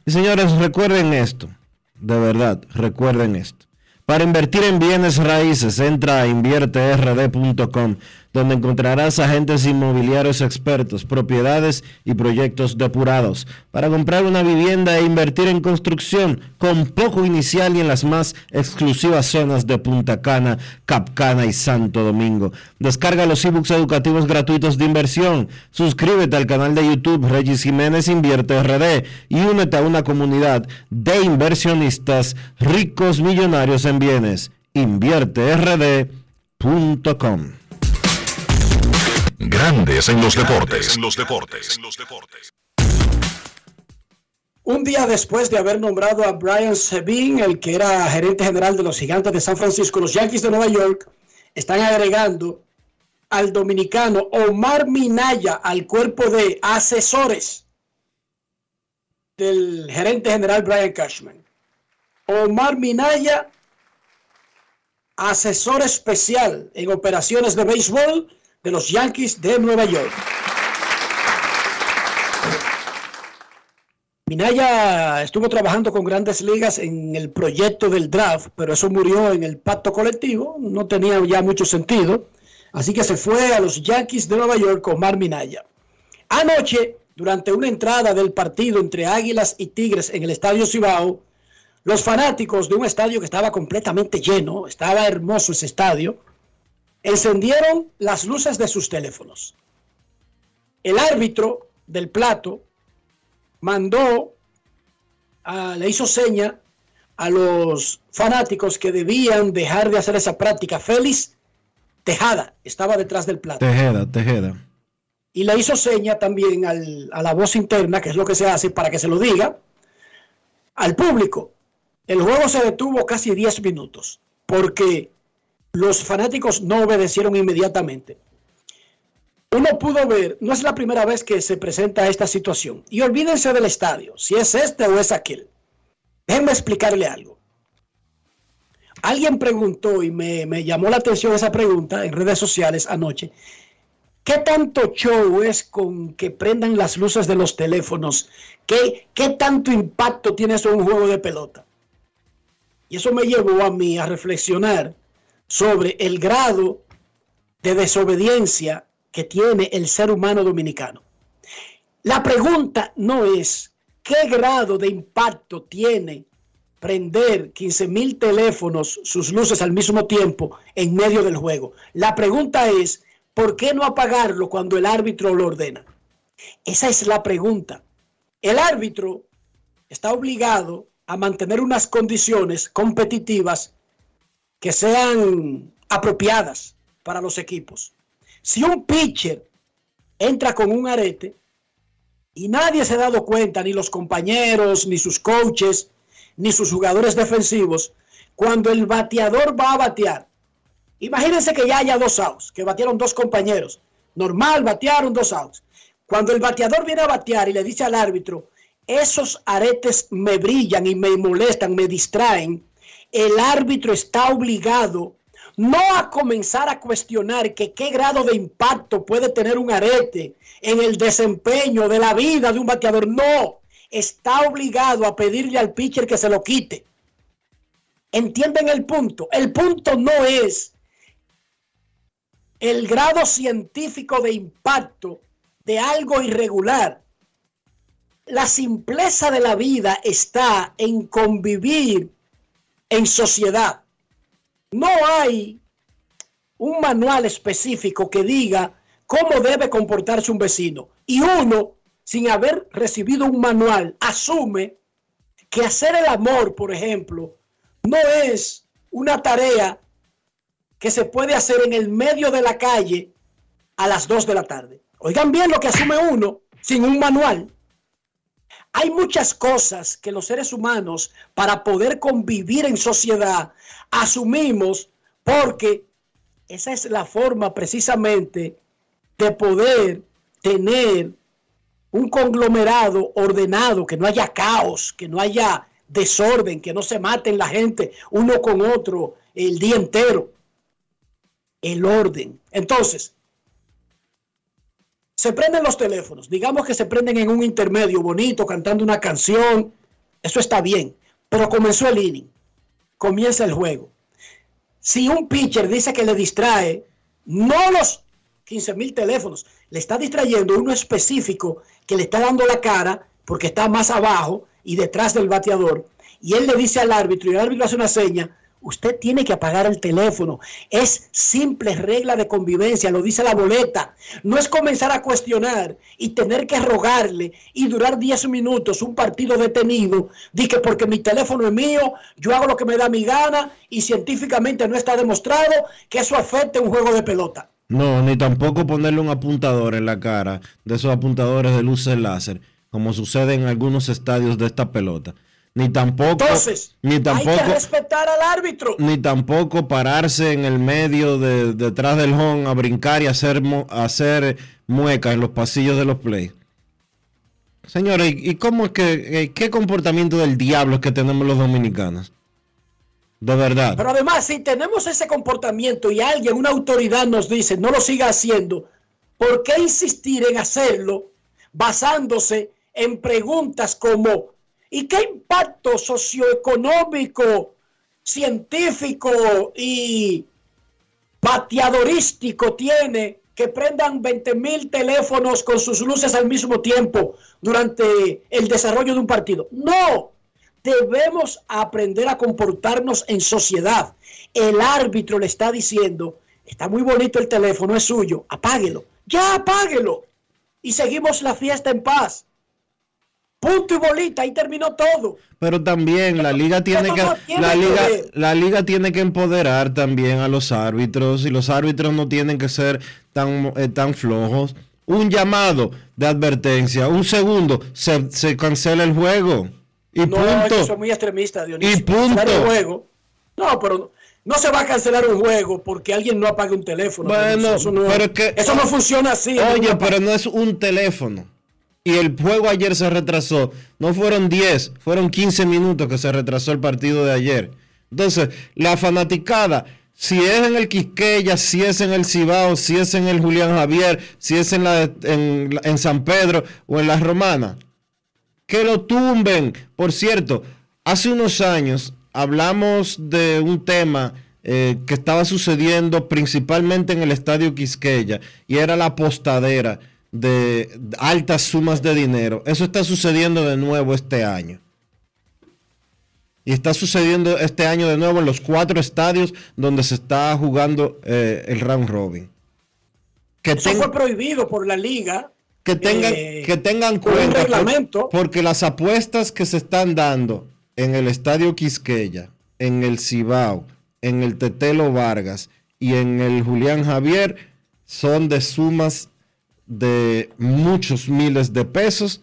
Y señores, recuerden esto, de verdad, recuerden esto. Para invertir en bienes raíces, entra a invierterd.com, donde encontrarás agentes inmobiliarios expertos, propiedades y proyectos depurados. Para comprar una vivienda e invertir en construcción con poco inicial y en las más exclusivas zonas de Punta Cana, Capcana y Santo Domingo. Descarga los ebooks educativos gratuitos de inversión. Suscríbete al canal de YouTube Regis Jiménez Invierte RD y únete a una comunidad de inversionistas ricos millonarios en bienes. InvierteRD.com Grandes en los deportes. Un día después de haber nombrado a Brian Sabin, el que era gerente general de los Gigantes de San Francisco, los Yankees de Nueva York están agregando al dominicano Omar Minaya al cuerpo de asesores del gerente general Brian Cashman. Omar Minaya, asesor especial en operaciones de béisbol de los Yankees de Nueva York. Minaya estuvo trabajando con grandes ligas en el proyecto del draft, pero eso murió en el pacto colectivo, no tenía ya mucho sentido. Así que se fue a los Yankees de Nueva York con Mar Minaya. Anoche, durante una entrada del partido entre Águilas y Tigres en el Estadio Cibao, los fanáticos de un estadio que estaba completamente lleno, estaba hermoso ese estadio, encendieron las luces de sus teléfonos. El árbitro del plato mandó, le hizo seña a los fanáticos que debían dejar de hacer esa práctica. Félix Tejada estaba detrás del plato. Tejeda, Tejeda. Y le hizo seña también a la voz interna, que es lo que se hace para que se lo diga, al público. El juego se detuvo casi 10 minutos porque los fanáticos no obedecieron inmediatamente uno pudo ver, no es la primera vez que se presenta esta situación. Y olvídense del estadio, si es este o es aquel. Déjenme explicarle algo. Alguien preguntó y me, llamó la atención esa pregunta en redes sociales anoche. ¿Qué tanto show es con que prendan las luces de los teléfonos? ¿Qué, qué tanto impacto tiene eso en un juego de pelota? Y eso me llevó a mí a reflexionar sobre el grado de desobediencia que tiene el ser humano dominicano. La pregunta no es qué grado de impacto tiene prender 15 mil teléfonos, sus luces al mismo tiempo en medio del juego. La pregunta es, ¿por qué no apagarlo cuando el árbitro lo ordena? Esa es la pregunta. El árbitro está obligado a mantener unas condiciones competitivas que sean apropiadas para los equipos. Si un pitcher entra con un arete y nadie se ha dado cuenta, ni los compañeros, ni sus coaches, ni sus jugadores defensivos, cuando el bateador va a batear, imagínense que ya haya dos outs, que batearon dos compañeros. Normal, batearon dos outs. Cuando el bateador viene a batear y le dice al árbitro, esos aretes me brillan y me molestan, me distraen, el árbitro está obligado no a comenzar a cuestionar que qué grado de impacto puede tener un arete en el desempeño de la vida de un bateador. No, está obligado a pedirle al pitcher que se lo quite. ¿Entienden el punto? El punto no es el grado científico de impacto de algo irregular. La simpleza de la vida está en convivir en sociedad. No hay un manual específico que diga cómo debe comportarse un vecino. Y uno, sin haber recibido un manual, asume que hacer el amor, por ejemplo, no es una tarea que se puede hacer en el medio de la calle a las 2 de la tarde. Oigan bien lo que asume uno sin un manual. Hay muchas cosas que los seres humanos, para poder convivir en sociedad, asumimos porque esa es la forma precisamente de poder tener un conglomerado ordenado, que no haya caos, que no haya desorden, que no se maten la gente uno con otro el día entero. El orden. Entonces, se prenden los teléfonos, digamos que se prenden en un intermedio bonito, cantando una canción, eso está bien, pero comenzó el inning, comienza el juego. Si un pitcher dice que le distrae, no los 15 mil teléfonos, le está distrayendo uno específico que le está dando la cara porque está más abajo y detrás del bateador, y él le dice al árbitro y el árbitro hace una seña, Usted tiene que apagar el teléfono. Es simple regla de convivencia, lo dice la boleta. No es comenzar a cuestionar y tener que rogarle y durar 10 minutos un partido detenido. Dice porque mi teléfono es mío, yo hago lo que me da mi gana y científicamente no está demostrado que eso afecte un juego de pelota. No, ni tampoco ponerle un apuntador en la cara de esos apuntadores de luces láser, como sucede en algunos estadios de esta pelota ni tampoco ni tampoco hay que respetar al árbitro. ni tampoco pararse en el medio de detrás del home a brincar y hacer hacer muecas en los pasillos de los play. Señores y cómo es que eh, qué comportamiento del diablo es que tenemos los dominicanos de verdad. Pero además si tenemos ese comportamiento y alguien una autoridad nos dice no lo siga haciendo ¿por qué insistir en hacerlo basándose en preguntas como ¿y qué impacto socioeconómico, científico y bateadorístico tiene que prendan 20 mil teléfonos con sus luces al mismo tiempo durante el desarrollo de un partido? No, debemos aprender a comportarnos en sociedad. El árbitro le está diciendo, está muy bonito el teléfono, es suyo, apáguelo, ya apáguelo. Y seguimos la fiesta en paz. Punto y bolita, ahí terminó todo. Pero también la liga tiene que la liga la liga tiene que empoderar también a los árbitros y los árbitros no tienen que ser tan eh, tan flojos. Un llamado de advertencia, un segundo, se, se cancela el juego. Y no, punto. Son muy extremistas, Dionisio. Y punto. El juego. No, pero no se va a cancelar un juego porque alguien no apague un teléfono. Bueno, eso no, pero es que, eso no funciona así. Oye, pero no es un teléfono. Y el juego ayer se retrasó. No fueron 10, fueron 15 minutos que se retrasó el partido de ayer. Entonces, la fanaticada, si es en el Quisqueya, si es en el Cibao, si es en el Julián Javier, si es en, la, en, en San Pedro o en la Romana, que lo tumben. Por cierto, hace unos años hablamos de un tema eh, que estaba sucediendo principalmente en el estadio Quisqueya y era la apostadera de altas sumas de dinero. Eso está sucediendo de nuevo este año. Y está sucediendo este año de nuevo en los cuatro estadios donde se está jugando eh, el round robin. Que Eso fue prohibido por la liga. Que tengan, eh, que tengan cuenta. reglamento. porque las apuestas que se están dando en el estadio Quisqueya, en el Cibao, en el Tetelo Vargas y en el Julián Javier son de sumas de muchos miles de pesos,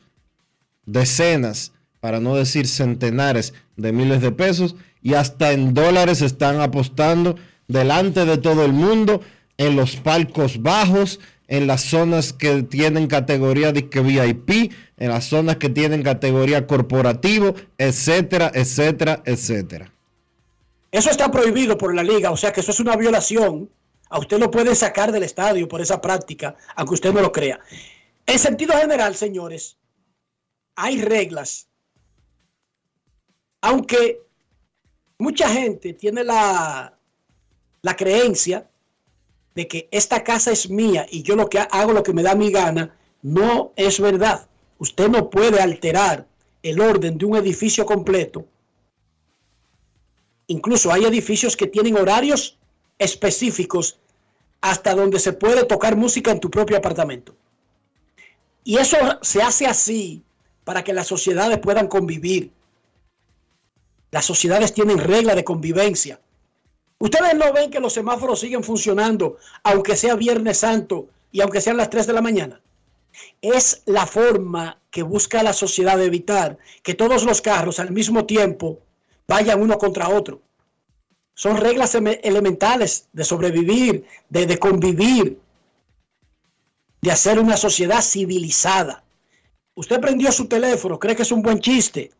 decenas, para no decir centenares de miles de pesos, y hasta en dólares están apostando delante de todo el mundo, en los palcos bajos, en las zonas que tienen categoría de VIP, en las zonas que tienen categoría corporativo, etcétera, etcétera, etcétera. Eso está prohibido por la liga, o sea que eso es una violación. A usted lo pueden sacar del estadio por esa práctica, aunque usted no lo crea. En sentido general, señores, hay reglas. Aunque mucha gente tiene la, la creencia de que esta casa es mía y yo lo que hago lo que me da mi gana, no es verdad. Usted no puede alterar el orden de un edificio completo. Incluso hay edificios que tienen horarios específicos hasta donde se puede tocar música en tu propio apartamento. Y eso se hace así para que las sociedades puedan convivir. Las sociedades tienen reglas de convivencia. Ustedes no ven que los semáforos siguen funcionando, aunque sea Viernes Santo y aunque sean las 3 de la mañana. Es la forma que busca la sociedad de evitar que todos los carros al mismo tiempo vayan uno contra otro. Son reglas elementales de sobrevivir, de, convivir, de hacer una sociedad civilizada. Usted prendió su teléfono, cree que es un buen chiste,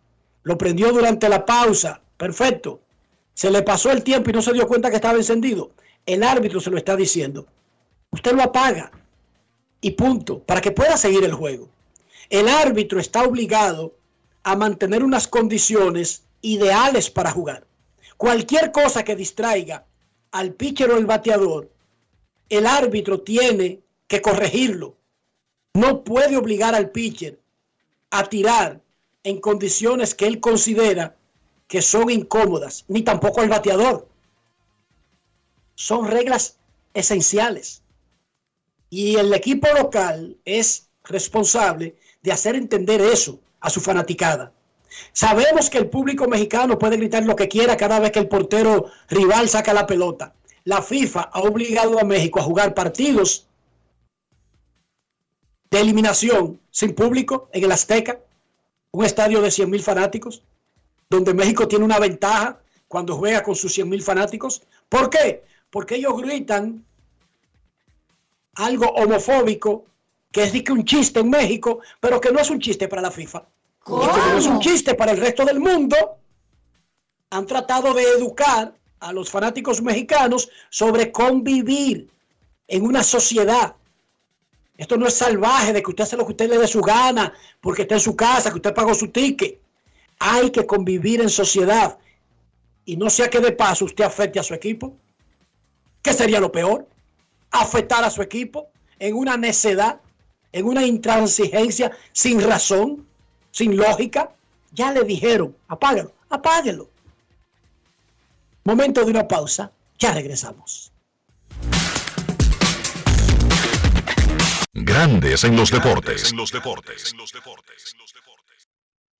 lo prendió durante la pausa, perfecto. Se le pasó el tiempo y no se dio cuenta que estaba encendido. El árbitro se lo está diciendo. Usted lo apaga y punto, para que pueda seguir el juego. El árbitro está obligado a mantener unas condiciones ideales para jugar. Cualquier cosa que distraiga al pitcher o el bateador, el árbitro tiene que corregirlo. No puede obligar al pitcher a tirar en condiciones que él considera que son incómodas, ni tampoco al bateador. Son reglas esenciales. Y el equipo local es responsable de hacer entender eso a su fanaticada. Sabemos que el público mexicano puede gritar lo que quiera cada vez que el portero rival saca la pelota. La FIFA ha obligado a México a jugar partidos de eliminación sin público en el Azteca, un estadio de 100 mil fanáticos, donde México tiene una ventaja cuando juega con sus 100 mil fanáticos. ¿Por qué? Porque ellos gritan algo homofóbico, que es un chiste en México, pero que no es un chiste para la FIFA. Que no es un chiste para el resto del mundo. Han tratado de educar a los fanáticos mexicanos sobre convivir en una sociedad Esto no es salvaje de que usted hace lo que usted le dé su gana, porque está en su casa, que usted pagó su ticket. Hay que convivir en sociedad. Y no sea que de paso usted afecte a su equipo. ¿Qué sería lo peor? Afectar a su equipo en una necedad, en una intransigencia sin razón, sin lógica. Ya le dijeron, apáguelo, apáguelo. Momento de una pausa, ya regresamos. Grandes en los deportes.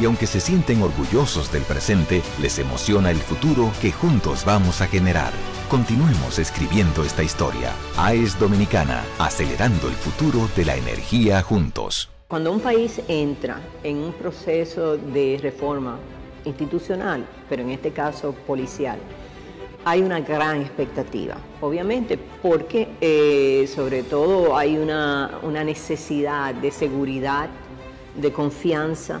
y aunque se sienten orgullosos del presente, les emociona el futuro que juntos vamos a generar. Continuemos escribiendo esta historia. AES Dominicana, acelerando el futuro de la energía juntos. Cuando un país entra en un proceso de reforma institucional, pero en este caso policial, hay una gran expectativa, obviamente, porque eh, sobre todo hay una, una necesidad de seguridad, de confianza,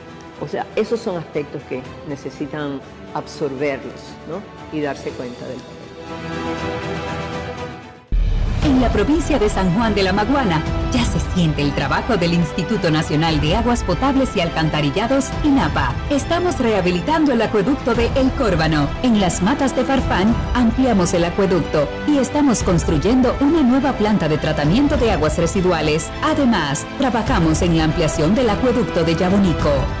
o sea, esos son aspectos que necesitan absorberlos y darse cuenta del En la provincia de San Juan de la Maguana ya se siente el trabajo del Instituto Nacional de Aguas Potables y Alcantarillados, INAPA. Estamos rehabilitando el acueducto de El Córbano. En las matas de Farfán ampliamos el acueducto y estamos construyendo una nueva planta de tratamiento de aguas residuales. Además, trabajamos en la ampliación del acueducto de Yabonico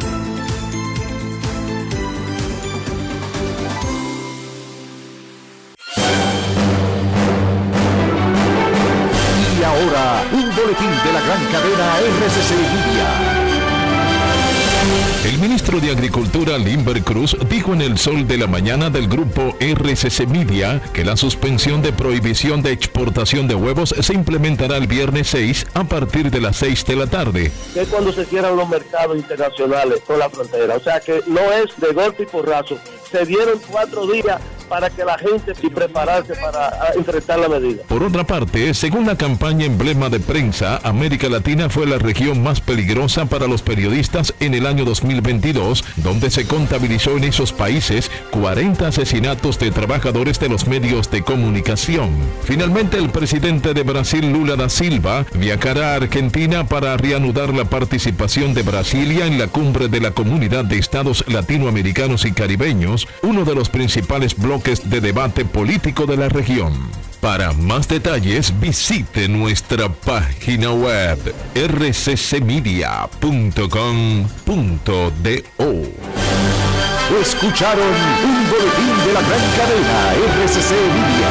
Boletín de la gran cadena RCC Libia. El ministro de Agricultura, Limber Cruz, dijo en el sol de la mañana del grupo RCC Media que la suspensión de prohibición de exportación de huevos se implementará el viernes 6 a partir de las 6 de la tarde. Es cuando se cierran los mercados internacionales con la frontera. O sea que no es de golpe y porrazo. Se dieron cuatro días para que la gente y prepararse para ah, enfrentar la medida. Por otra parte, según la campaña emblema de prensa, América Latina fue la región más peligrosa para los periodistas en el año 2022, donde se contabilizó en esos países 40 asesinatos de trabajadores de los medios de comunicación. Finalmente, el presidente de Brasil, Lula da Silva, viajará a Argentina para reanudar la participación de Brasilia en la cumbre de la Comunidad de Estados Latinoamericanos y Caribeños, uno de los principales bloques de debate político de la región. Para más detalles visite nuestra página web rccmedia.com.do. Escucharon un boletín de la gran cadena RCC Media.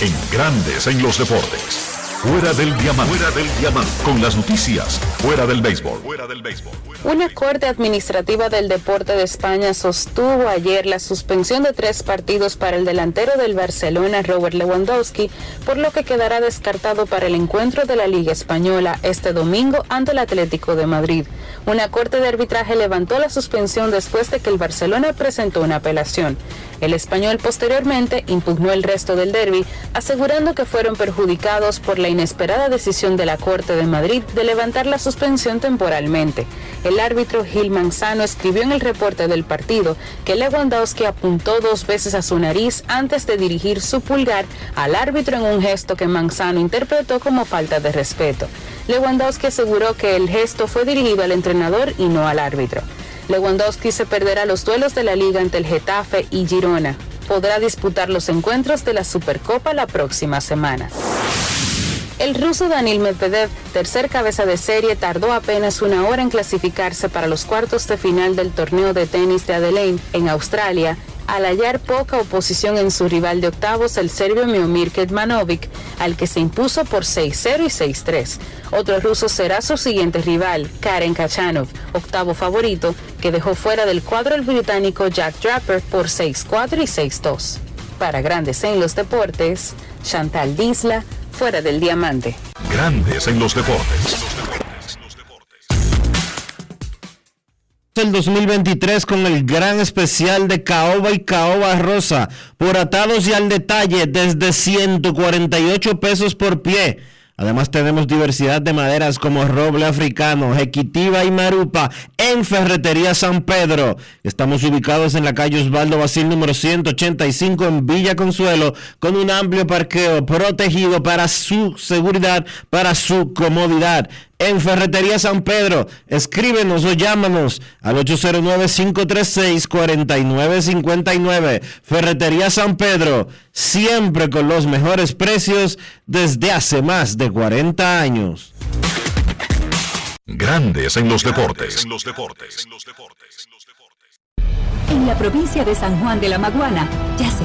En grandes en los deportes. Fuera del diamante. Fuera del diamante. Con las noticias. Fuera del béisbol. Fuera del béisbol. Una corte administrativa del deporte de España sostuvo ayer la suspensión de tres partidos para el delantero del Barcelona, Robert Lewandowski, por lo que quedará descartado para el encuentro de la Liga Española este domingo ante el Atlético de Madrid. Una corte de arbitraje levantó la suspensión después de que el Barcelona presentó una apelación. El español posteriormente impugnó el resto del derby, asegurando que fueron perjudicados por la inesperada decisión de la Corte de Madrid de levantar la suspensión temporalmente. El árbitro Gil Manzano escribió en el reporte del partido que Lewandowski apuntó dos veces a su nariz antes de dirigir su pulgar al árbitro en un gesto que Manzano interpretó como falta de respeto. Lewandowski aseguró que el gesto fue dirigido al entrenador y no al árbitro. Lewandowski se perderá los duelos de la liga ante el Getafe y Girona. Podrá disputar los encuentros de la Supercopa la próxima semana. El ruso Daniil Medvedev, tercer cabeza de serie, tardó apenas una hora en clasificarse para los cuartos de final del torneo de tenis de Adelaide en Australia al hallar poca oposición en su rival de octavos, el serbio Miomir Ketmanovic, al que se impuso por 6-0 y 6-3. Otro ruso será su siguiente rival, Karen Kachanov, octavo favorito, que dejó fuera del cuadro el británico Jack Draper por 6-4 y 6-2. Para Grandes en los Deportes, Chantal Disla, fuera del diamante. Grandes en los Deportes. El 2023 con el gran especial de Caoba y Caoba Rosa por atados y al detalle desde 148 pesos por pie. Además tenemos diversidad de maderas como roble africano, jequitiva y marupa en Ferretería San Pedro. Estamos ubicados en la calle Osvaldo Basil número 185 en Villa Consuelo con un amplio parqueo protegido para su seguridad, para su comodidad en Ferretería San Pedro. Escríbenos o llámanos al 809-536-4959. Ferretería San Pedro, siempre con los mejores precios desde hace más de 40 años. Grandes en los deportes. En los deportes. En la provincia de San Juan de la Maguana ya se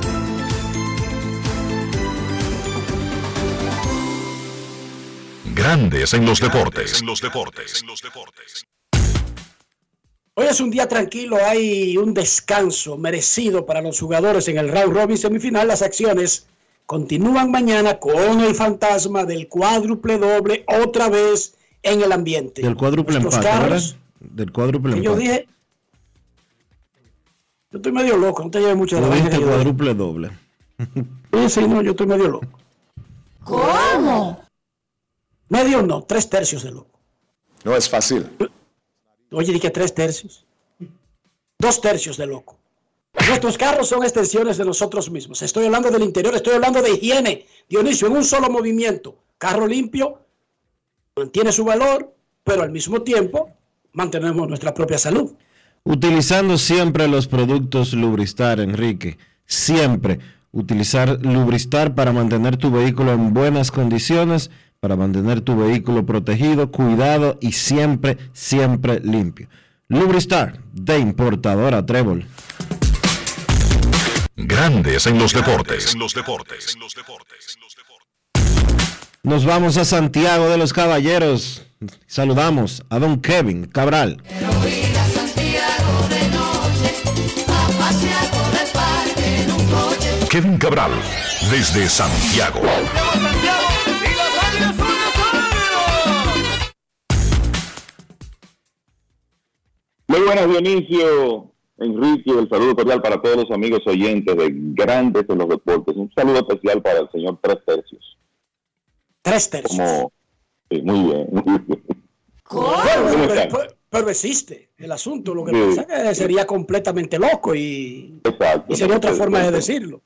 Grandes en los deportes. Hoy es un día tranquilo, hay un descanso merecido para los jugadores en el round robin semifinal. Las acciones continúan mañana con el fantasma del cuádruple doble otra vez en el ambiente. Del cuádruple empate, carros, Del cuádruple que yo empate. dije, yo estoy medio loco, no te lleves mucho de la dije. cuádruple doble. Sí, sí, no, yo estoy medio loco. ¿Cómo? Medio no, tres tercios de loco. No es fácil. Oye, dije tres tercios. Dos tercios de loco. Nuestros carros son extensiones de nosotros mismos. Estoy hablando del interior, estoy hablando de higiene. Dionisio, en un solo movimiento. Carro limpio, mantiene su valor, pero al mismo tiempo mantenemos nuestra propia salud. Utilizando siempre los productos Lubristar, Enrique. Siempre utilizar Lubristar para mantener tu vehículo en buenas condiciones, para mantener tu vehículo protegido, cuidado y siempre, siempre limpio. Lubristar, de importadora Trébol. Grandes en los deportes. Nos vamos a Santiago de los Caballeros. Saludamos a don Kevin Cabral. Kevin Cabral, desde Santiago. Muy buenas, Dionisio, Enrique, el saludo cordial para todos los amigos oyentes de Grandes en los Deportes. Un saludo especial para el señor Tres Tercios. Tres tercios. Como, sí, muy bien. muy bien. Bueno, ¿Cómo pero, existe el asunto. Lo que Sí. pasa es que sería completamente loco y, Exacto. y sería otra forma de decirlo.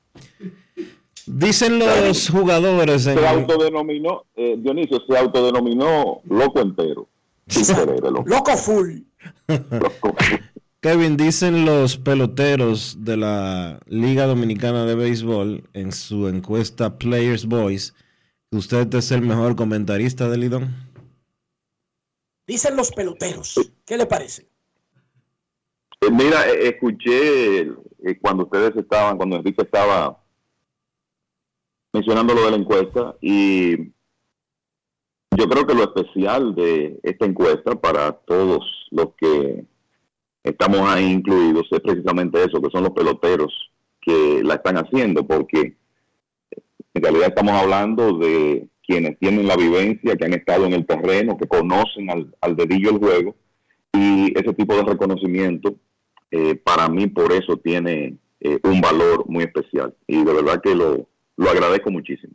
Dicen los jugadores en Se autodenominó, eh, Dionisio se autodenominó loco entero. Sin querer, el loco. Loco full. Kevin, dicen los peloteros de la Liga Dominicana de Béisbol en su encuesta Players Voice que usted es el mejor comentarista del Lidón. Dicen los peloteros. ¿Qué le parece? Eh, Mira, eh, escuché eh, cuando ustedes estaban, cuando Enrique estaba mencionando lo de la encuesta y yo creo que lo especial de esta encuesta para todos los que estamos ahí incluidos es precisamente eso, que son los peloteros que la están haciendo, porque en realidad estamos hablando de quienes tienen la vivencia, que han estado en el terreno, que conocen al, al dedillo el juego y ese tipo de reconocimiento eh, para mí por eso tiene eh, un valor muy especial y de verdad que lo, lo agradezco muchísimo.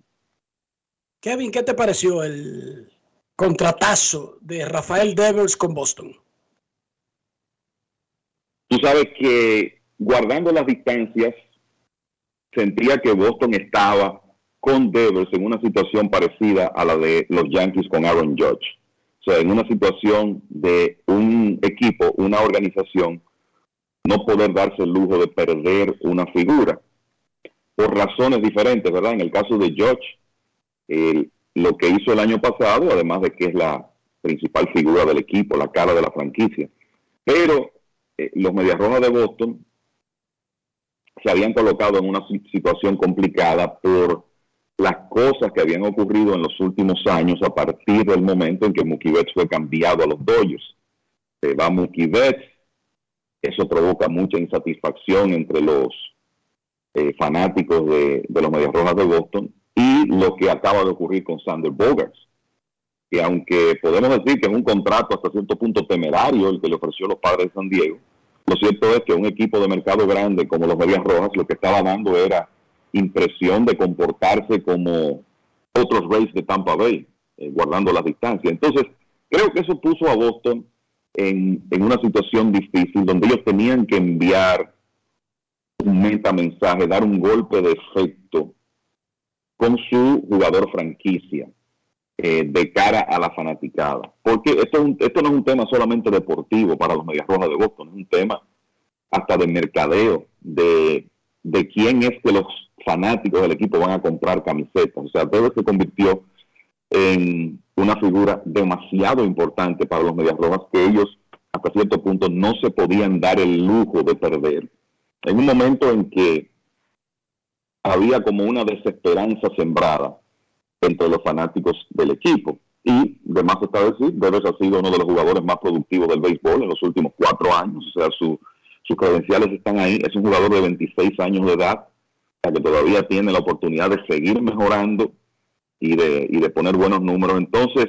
Kevin, ¿qué te pareció el contratazo de Rafael Devers con Boston? Tú sabes que guardando las distancias, sentía que Boston estaba con Devers en una situación parecida a la de los Yankees con Aaron Judge. O sea, en una situación de un equipo, una organización, no poder darse el lujo de perder una figura por razones diferentes, ¿verdad? En el caso de Judge, el- lo que hizo el año pasado, además de que es la principal figura del equipo, la cara de la franquicia. Pero eh, los Medias Rojas de Boston se habían colocado en una si- situación complicada por las cosas que habían ocurrido en los últimos años a partir del momento en que Mookie Betts fue cambiado a los Dodgers. Se va Mookie Betts, eso provoca mucha insatisfacción entre los eh, fanáticos de, de los Medias Rojas de Boston y lo que acaba de ocurrir con Sander Bogarts, que aunque podemos decir que es un contrato hasta cierto punto temerario el que le ofreció los padres de San Diego, lo cierto es que un equipo de mercado grande como los Medias Rojas lo que estaba dando era impresión de comportarse como otros Rays de Tampa Bay, eh, guardando las distancias. Entonces, creo que eso puso a Boston en, en una situación difícil donde ellos tenían que enviar un metamensaje, dar un golpe de efecto con su jugador franquicia eh, de cara a la fanaticada. Porque esto, es un- esto no es un tema solamente deportivo para los Medias Rojas de Boston, es un tema hasta de mercadeo, de, de quién es que los fanáticos del equipo van a comprar camisetas. O sea, todo se convirtió en una figura demasiado importante para los Medias Rojas que ellos hasta cierto punto no se podían dar el lujo de perder. En un momento en que había como una desesperanza sembrada entre los fanáticos del equipo. Y de más está decir, Devers ha sido uno de los jugadores más productivos del béisbol en los últimos cuatro años, o sea, sus credenciales están ahí. Es un jugador de 26 años de edad, que todavía tiene la oportunidad de seguir mejorando y de, y de poner buenos números. Entonces,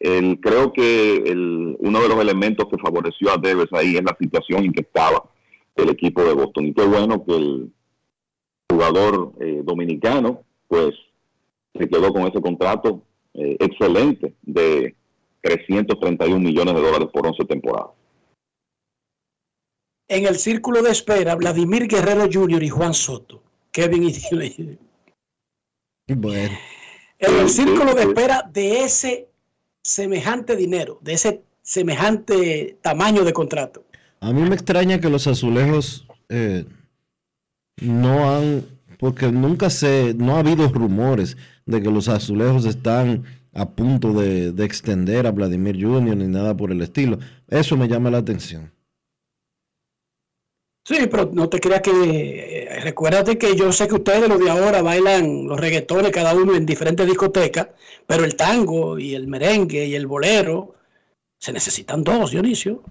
el, creo que el, uno de los elementos que favoreció a Devers ahí es la situación en que estaba el equipo de Boston. Y qué bueno que el jugador eh, dominicano, pues, se quedó con ese contrato eh, excelente de 331 millones de dólares por 11 temporadas. En el círculo de espera, Vladimir Guerrero Jr. y Juan Soto. Kevin y Bueno. En el círculo de espera de ese semejante dinero, de ese semejante tamaño de contrato. A mí me extraña que los azulejos eh, no han, porque nunca se, no ha habido rumores de que los azulejos están a punto de, de extender a Vladimir Jr. ni nada por el estilo. Eso me llama la atención. Sí, pero no te creas que. Eh, recuérdate que yo sé que ustedes, los de ahora, bailan los reggaetones cada uno en diferentes discotecas, pero el tango y el merengue y el bolero se necesitan dos, Dionisio.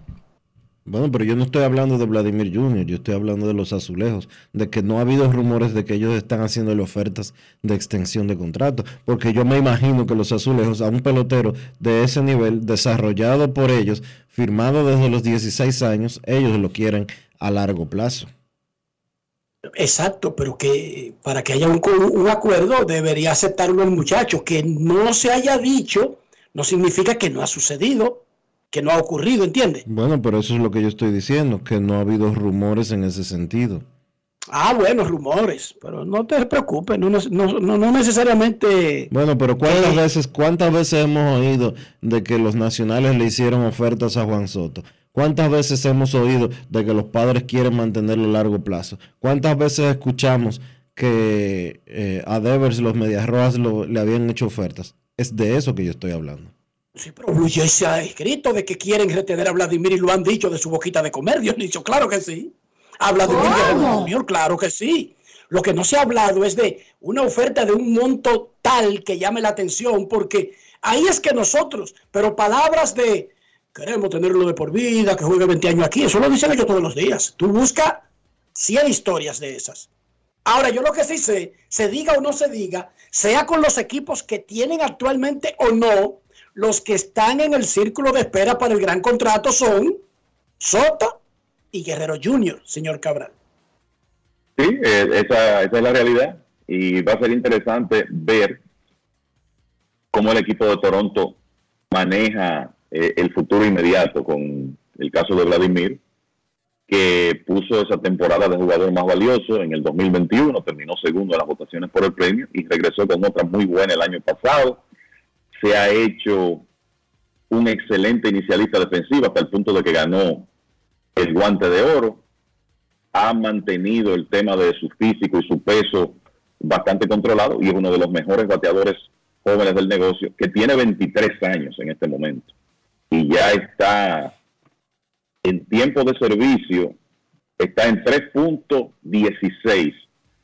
Bueno, pero yo no estoy hablando de Vladimir Jr., yo estoy hablando de los azulejos, de que no ha habido rumores de que ellos están haciendo ofertas de extensión de contrato, porque yo me imagino que los azulejos, a un pelotero de ese nivel, desarrollado por ellos, firmado desde los 16 años, ellos lo quieren a largo plazo. Exacto, pero que para que haya un, un, acuerdo debería aceptarlo el muchacho. Que no se haya dicho no significa que no ha sucedido, que no ha ocurrido, ¿entiendes? Bueno, pero eso es lo que yo estoy diciendo, que no ha habido rumores en ese sentido. Ah, bueno, rumores, pero no te preocupes, no, no, no, necesariamente... Bueno, pero ¿cuántas veces cuántas veces hemos oído de que los nacionales le hicieron ofertas a Juan Soto? ¿Cuántas veces hemos oído de que los padres quieren mantenerlo a largo plazo? ¿Cuántas veces escuchamos que eh, a Devers los Medias Rojas le habían hecho ofertas? Es de eso que yo estoy hablando. Sí, pero Blue se ha escrito de que quieren retener a Vladimir y lo han dicho de su boquita de comer, Dionisio. Claro que sí. A Vladimir claro que sí. Lo que no se ha hablado es de una oferta de un monto tal que llame la atención, porque ahí es que nosotros, pero palabras de queremos tenerlo de por vida, que juegue 20 años aquí. Eso lo dicen ellos todos los días. Tú busca 100 historias de esas. Ahora, yo lo que sí sé, se diga o no se diga, sea con los equipos que tienen actualmente o no, los que están en el círculo de espera para el gran contrato son Soto y Guerrero Junior, señor Cabral. Sí, eh, esa, esa es la realidad. Y va a ser interesante ver cómo el equipo de Toronto maneja eh, el futuro inmediato con el caso de Vladimir, que puso esa temporada de jugador más valioso en el 2021, terminó segundo en las votaciones por el premio y regresó con otra muy buena el año pasado. Se ha hecho un excelente inicialista defensivo hasta el punto de que ganó el guante de oro. Ha mantenido el tema de su físico y su peso bastante controlado y es uno de los mejores bateadores jóvenes del negocio, que tiene 23 años en este momento y ya está en tiempo de servicio, está en 3.16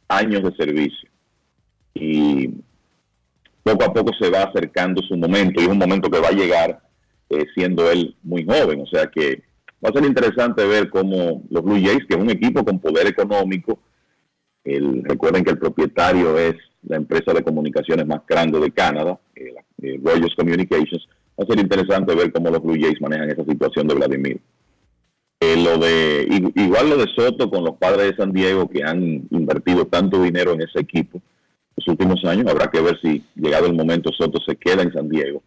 años de servicio. Y poco a poco se va acercando su momento y es un momento que va a llegar eh, siendo él muy joven. O sea que va a ser interesante ver cómo los Blue Jays, que es un equipo con poder económico, el, recuerden que el propietario es la empresa de comunicaciones más grande de Canadá, eh, eh Communications, va a ser interesante ver cómo los Blue Jays manejan esa situación de Vladimir. Eh, lo de igual lo de Soto con los padres de San Diego que han invertido tanto dinero en ese equipo los últimos años habrá que ver si llegado el momento Soto se queda en San Diego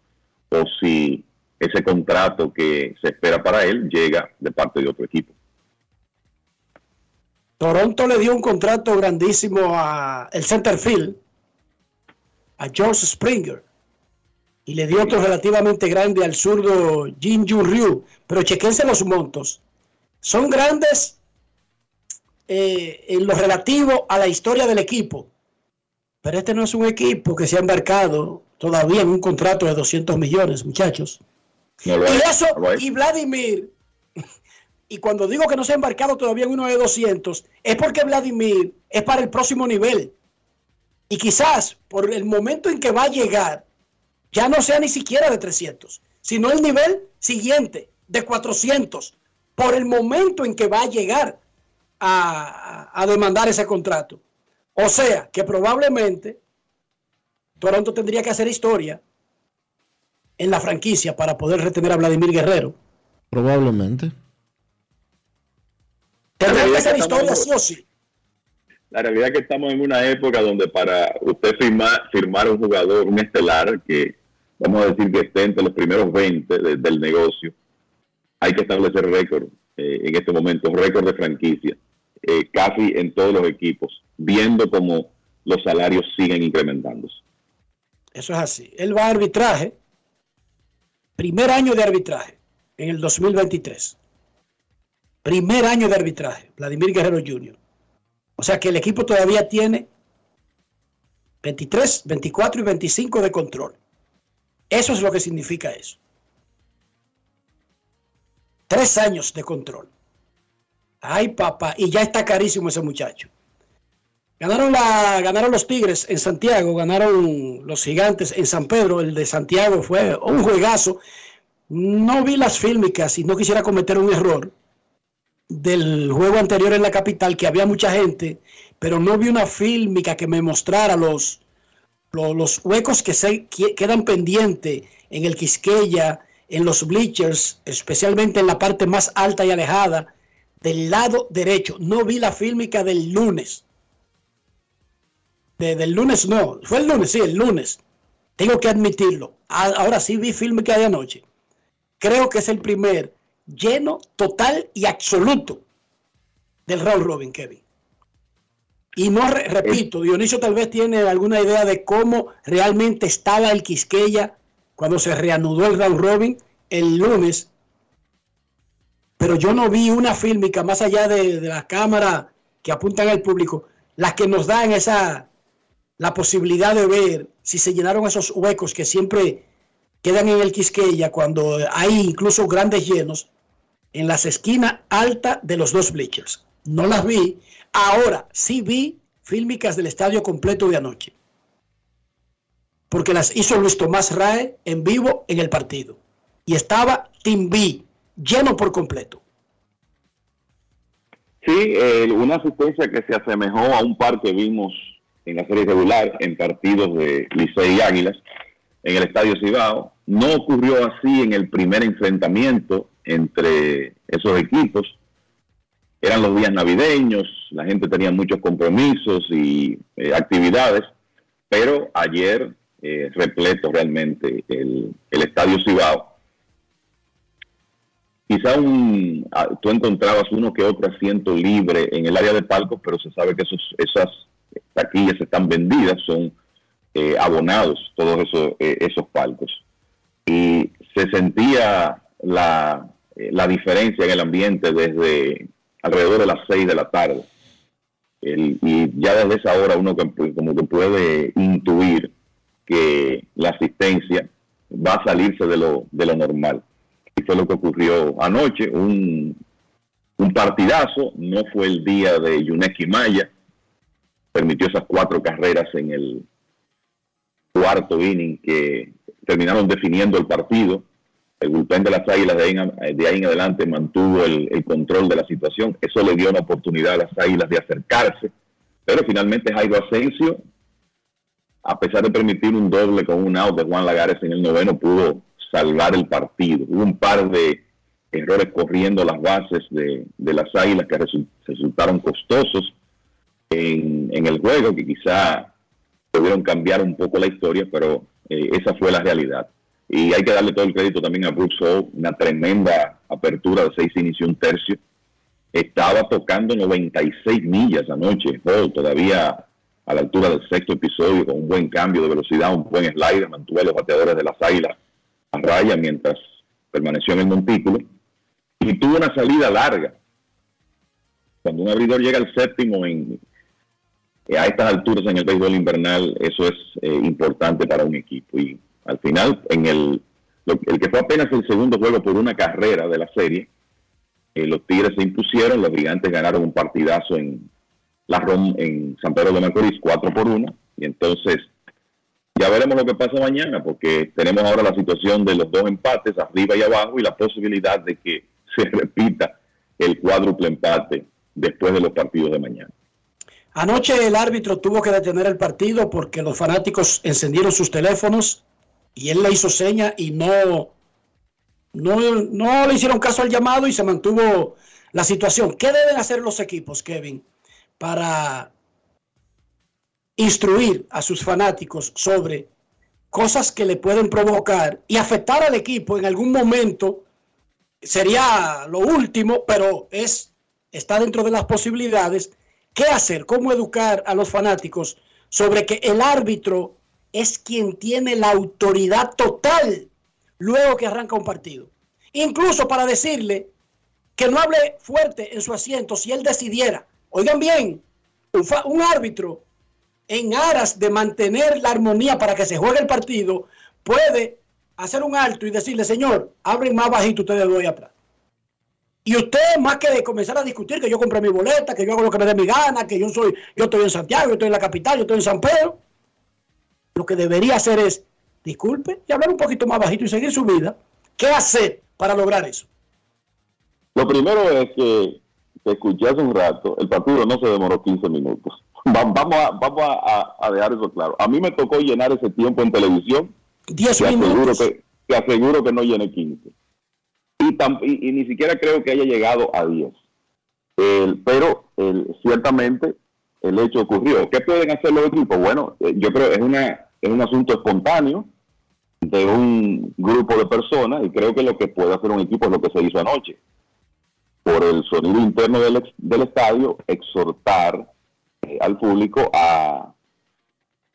o si ese contrato que se espera para él llega de parte de otro equipo. Toronto le dio un contrato grandísimo a el centerfield a George Springer y le dio otro relativamente grande al zurdo Jin Jun Ryu. Pero chequense los montos. Son grandes eh, en lo relativo a la historia del equipo. Pero este no es un equipo que se ha embarcado todavía en un contrato de 200 millones, muchachos. y eso, y Vladimir, y cuando digo que no se ha embarcado todavía en uno de 200, es porque Vladimir es para el próximo nivel. Y quizás por el momento en que va a llegar, ya no sea ni siquiera de 300, sino el nivel siguiente de 400 por el momento en que va a llegar a, a demandar ese contrato. O sea, que probablemente Toronto tendría que hacer historia en la franquicia para poder retener a Vladimir Guerrero. Probablemente. Tendría que hacer historia sí o sí. La realidad es que estamos en una época donde para usted firmar, firmar un jugador, un estelar, que vamos a decir que esté entre los primeros 20 del negocio, hay que establecer récord eh, en este momento, récord de franquicia, eh, casi en todos los equipos, viendo cómo los salarios siguen incrementándose. Eso es así. Él va a arbitraje, primer año de arbitraje, en el 2023. Primer año de arbitraje, Vladimir Guerrero Jr. O sea que el equipo todavía tiene 23, 24 y 25 de control. Eso es lo que significa eso. Tres años de control. Ay, papá, y ya está carísimo ese muchacho. Ganaron, la, ganaron los Tigres en Santiago, ganaron los Gigantes en San Pedro. El de Santiago fue un juegazo. No vi las fílmicas y no quisiera cometer un error del juego anterior en la capital, que había mucha gente, pero no vi una fílmica que me mostrara los, los, huecos que se quedan pendientes en el Quisqueya, en los bleachers, especialmente en la parte más alta y alejada del lado derecho. No vi la fílmica del lunes. Del lunes no, fue el lunes, sí, el lunes. Tengo que admitirlo. Ahora sí vi fílmica de anoche. Creo que es el primer lleno, total y absoluto del round robin, Kevin. Y no, repito, Dionisio tal vez tiene alguna idea de cómo realmente estaba el Quisqueya cuando se reanudó el round robin el lunes. Pero yo no vi una fílmica más allá de, de la cámara que apuntan al público, las que nos dan esa, la posibilidad de ver si se llenaron esos huecos que siempre quedan en el Quisqueya cuando hay incluso grandes llenos en las esquinas altas de los dos bleachers. No las vi. Ahora sí vi fílmicas del estadio completo de anoche. Porque las hizo Luis Tomás Rae en vivo en el partido. Y estaba B lleno por completo. Sí, una asistencia que se asemejó a un par que vimos en la serie regular en partidos de Licey y Águilas en el Estadio Cibao. No ocurrió así en el primer enfrentamiento entre esos equipos. Eran los días navideños, la gente tenía muchos compromisos y eh, actividades, pero ayer eh, repleto realmente el, estadio Cibao. Quizá un, ah, tú encontrabas uno que otro asiento libre en el área de palcos, pero se sabe que esos, esas taquillas están vendidas, son eh, abonados todos esos, esos palcos. Y se sentía la, eh, la diferencia en el ambiente desde alrededor de las 6 de la tarde. y ya desde esa hora uno como que puede intuir que la asistencia va a salirse de lo, de lo normal. Y fue lo que ocurrió anoche, un, un partidazo, no fue el día de Yuneki Maya, permitió esas cuatro carreras en el cuarto inning que terminaron definiendo el partido el bullpen de las Águilas de ahí, en, adelante mantuvo el, control de la situación. Eso le dio una oportunidad a las Águilas de acercarse. Pero finalmente Jairo Asensio, a pesar de permitir un doble con un out de Juan Lagares en el noveno, pudo salvar el partido. Hubo un par de errores corriendo las bases de, las Águilas que resultaron costosos en, el juego, que quizá pudieron cambiar un poco la historia, pero eh, esa fue la realidad. Y hay que darle todo el crédito también a Brooks una tremenda apertura de seis inició un tercio. Estaba tocando 96 millas anoche, todavía a la altura del sexto episodio, con un buen cambio de velocidad, un buen slider, mantuvo a los bateadores de las águilas a raya mientras permaneció en el montículo. Y tuvo una salida larga. Cuando un abridor llega al séptimo en, a estas alturas en el béisbol invernal, eso es eh, importante para un equipo. Y al final, en el, el que fue apenas el segundo juego por una carrera de la serie, eh, los Tigres se impusieron, los Gigantes ganaron un partidazo en la ROM en San Pedro de Macorís, 4 por 1, y entonces Ya veremos lo que pasa mañana, porque tenemos ahora la situación de los dos empates, arriba y abajo, y la posibilidad de que se repita el cuádruple empate después de los partidos de mañana. Anoche el árbitro tuvo que detener el partido porque los fanáticos encendieron sus teléfonos y él le hizo seña y no, no, no le hicieron caso al llamado y se mantuvo la situación. ¿Qué deben hacer los equipos, Kevin, para instruir a sus fanáticos sobre cosas que le pueden provocar y afectar al equipo en algún momento? Sería lo último, pero es está dentro de las posibilidades. ¿Qué hacer? ¿Cómo educar a los fanáticos sobre que el árbitro es quien tiene la autoridad total luego que arranca un partido? Incluso para decirle que no hable fuerte en su asiento si él decidiera. Oigan bien, un, árbitro en aras de mantener la armonía para que se juegue el partido puede hacer un alto y decirle, señor, abren más bajito ustedes doy atrás. Y usted, más que de comenzar a discutir que yo compré mi boleta, que yo hago lo que me dé mi gana, que yo soy, yo estoy en Santiago, yo estoy en la capital, yo estoy en San Pedro, lo que debería hacer es, disculpe, y hablar un poquito más bajito y seguir su vida. ¿Qué hacer para lograr eso? Lo primero es que, te escuché hace un rato, el partido no se demoró 15 minutos. Vamos, a, vamos a, dejar eso claro. A mí me tocó llenar ese tiempo en televisión. 10 minutos. Aseguro que, que aseguro que no llene 15. Y, ni siquiera creo que haya llegado a 10. pero ciertamente el hecho ocurrió. ¿Qué pueden hacer los equipos? Bueno, eh, yo creo que es, una, es un asunto espontáneo de un grupo de personas y creo que lo que puede hacer un equipo es lo que se hizo anoche. Por el sonido interno del, del estadio, exhortar eh, al público a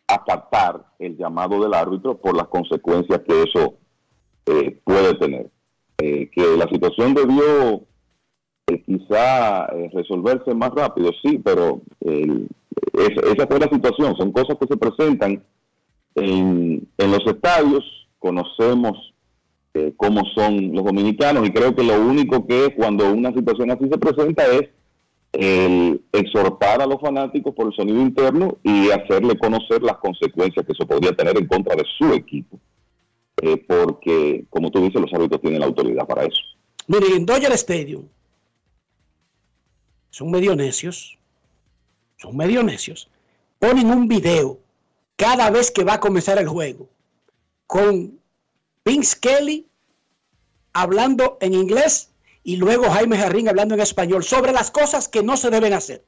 acatar el llamado del árbitro por las consecuencias que eso eh, puede tener. Eh, que la situación debió quizá resolverse más rápido, sí, pero esa fue la situación. Son cosas que se presentan en, en los estadios, conocemos cómo son los dominicanos y creo que lo único que cuando una situación así se presenta es el exhortar a los fanáticos por el sonido interno y hacerle conocer las consecuencias que eso podría tener en contra de su equipo. Eh, porque, como tú dices, los árbitros tienen la autoridad para eso. Miren, en Dodger Stadium son medio necios, son medio necios. Ponen un video cada vez que va a comenzar el juego con Vince Kelly hablando en inglés y luego Jaime Jarrín hablando en español sobre las cosas que no se deben hacer.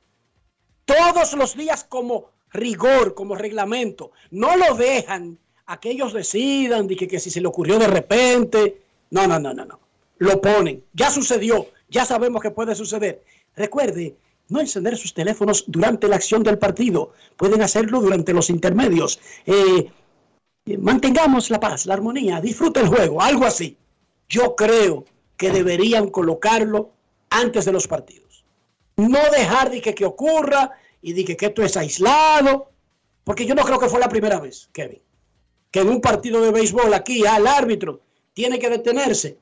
Todos los días como rigor, como reglamento. No lo dejan a que ellos decidan de que, si se le ocurrió de repente. No, no, no, no, no. Lo ponen. Ya sucedió. Ya sabemos que puede suceder. Recuerde, no encender sus teléfonos durante la acción del partido. Pueden hacerlo durante los intermedios. Eh, mantengamos la paz, la armonía, disfrute el juego, algo así. Yo creo que deberían colocarlo antes de los partidos. No dejar de que, que ocurra y de que, que esto es aislado, porque yo no creo que fue la primera vez, Kevin, que en un partido de béisbol aquí al árbitro tiene que detenerse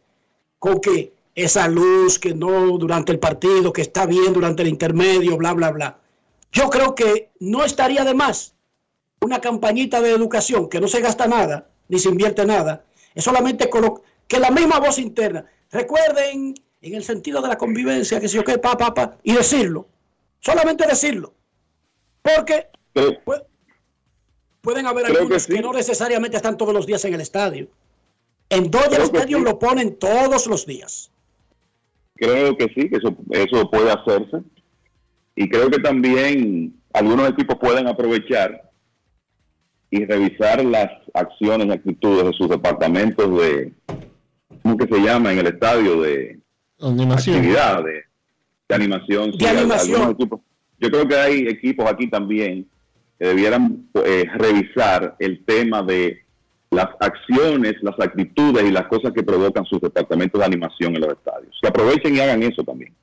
con que esa luz que no durante el partido, que está bien durante el intermedio, bla, bla, bla. Yo creo que no estaría de más una campañita de educación que no se gasta nada, ni se invierte nada, es solamente que la misma voz interna Recuerden, en el sentido de la convivencia, que si yo qué, pa, pa, pa, y decirlo. Solamente decirlo. Porque pueden haber algunos que, no necesariamente están todos los días en el estadio. En Dodger Stadium lo ponen todos los días. Creo que sí, que eso, eso puede hacerse. Y creo que también algunos equipos pueden aprovechar y revisar las acciones y actitudes de sus departamentos de, ¿cómo que se llama en el estadio de animación. actividad de, animación? De animación. Yo creo que hay equipos aquí también que debieran eh, revisar el tema de las acciones, las actitudes y las cosas que provocan sus departamentos de animación en los estadios. Que aprovechen y hagan eso también.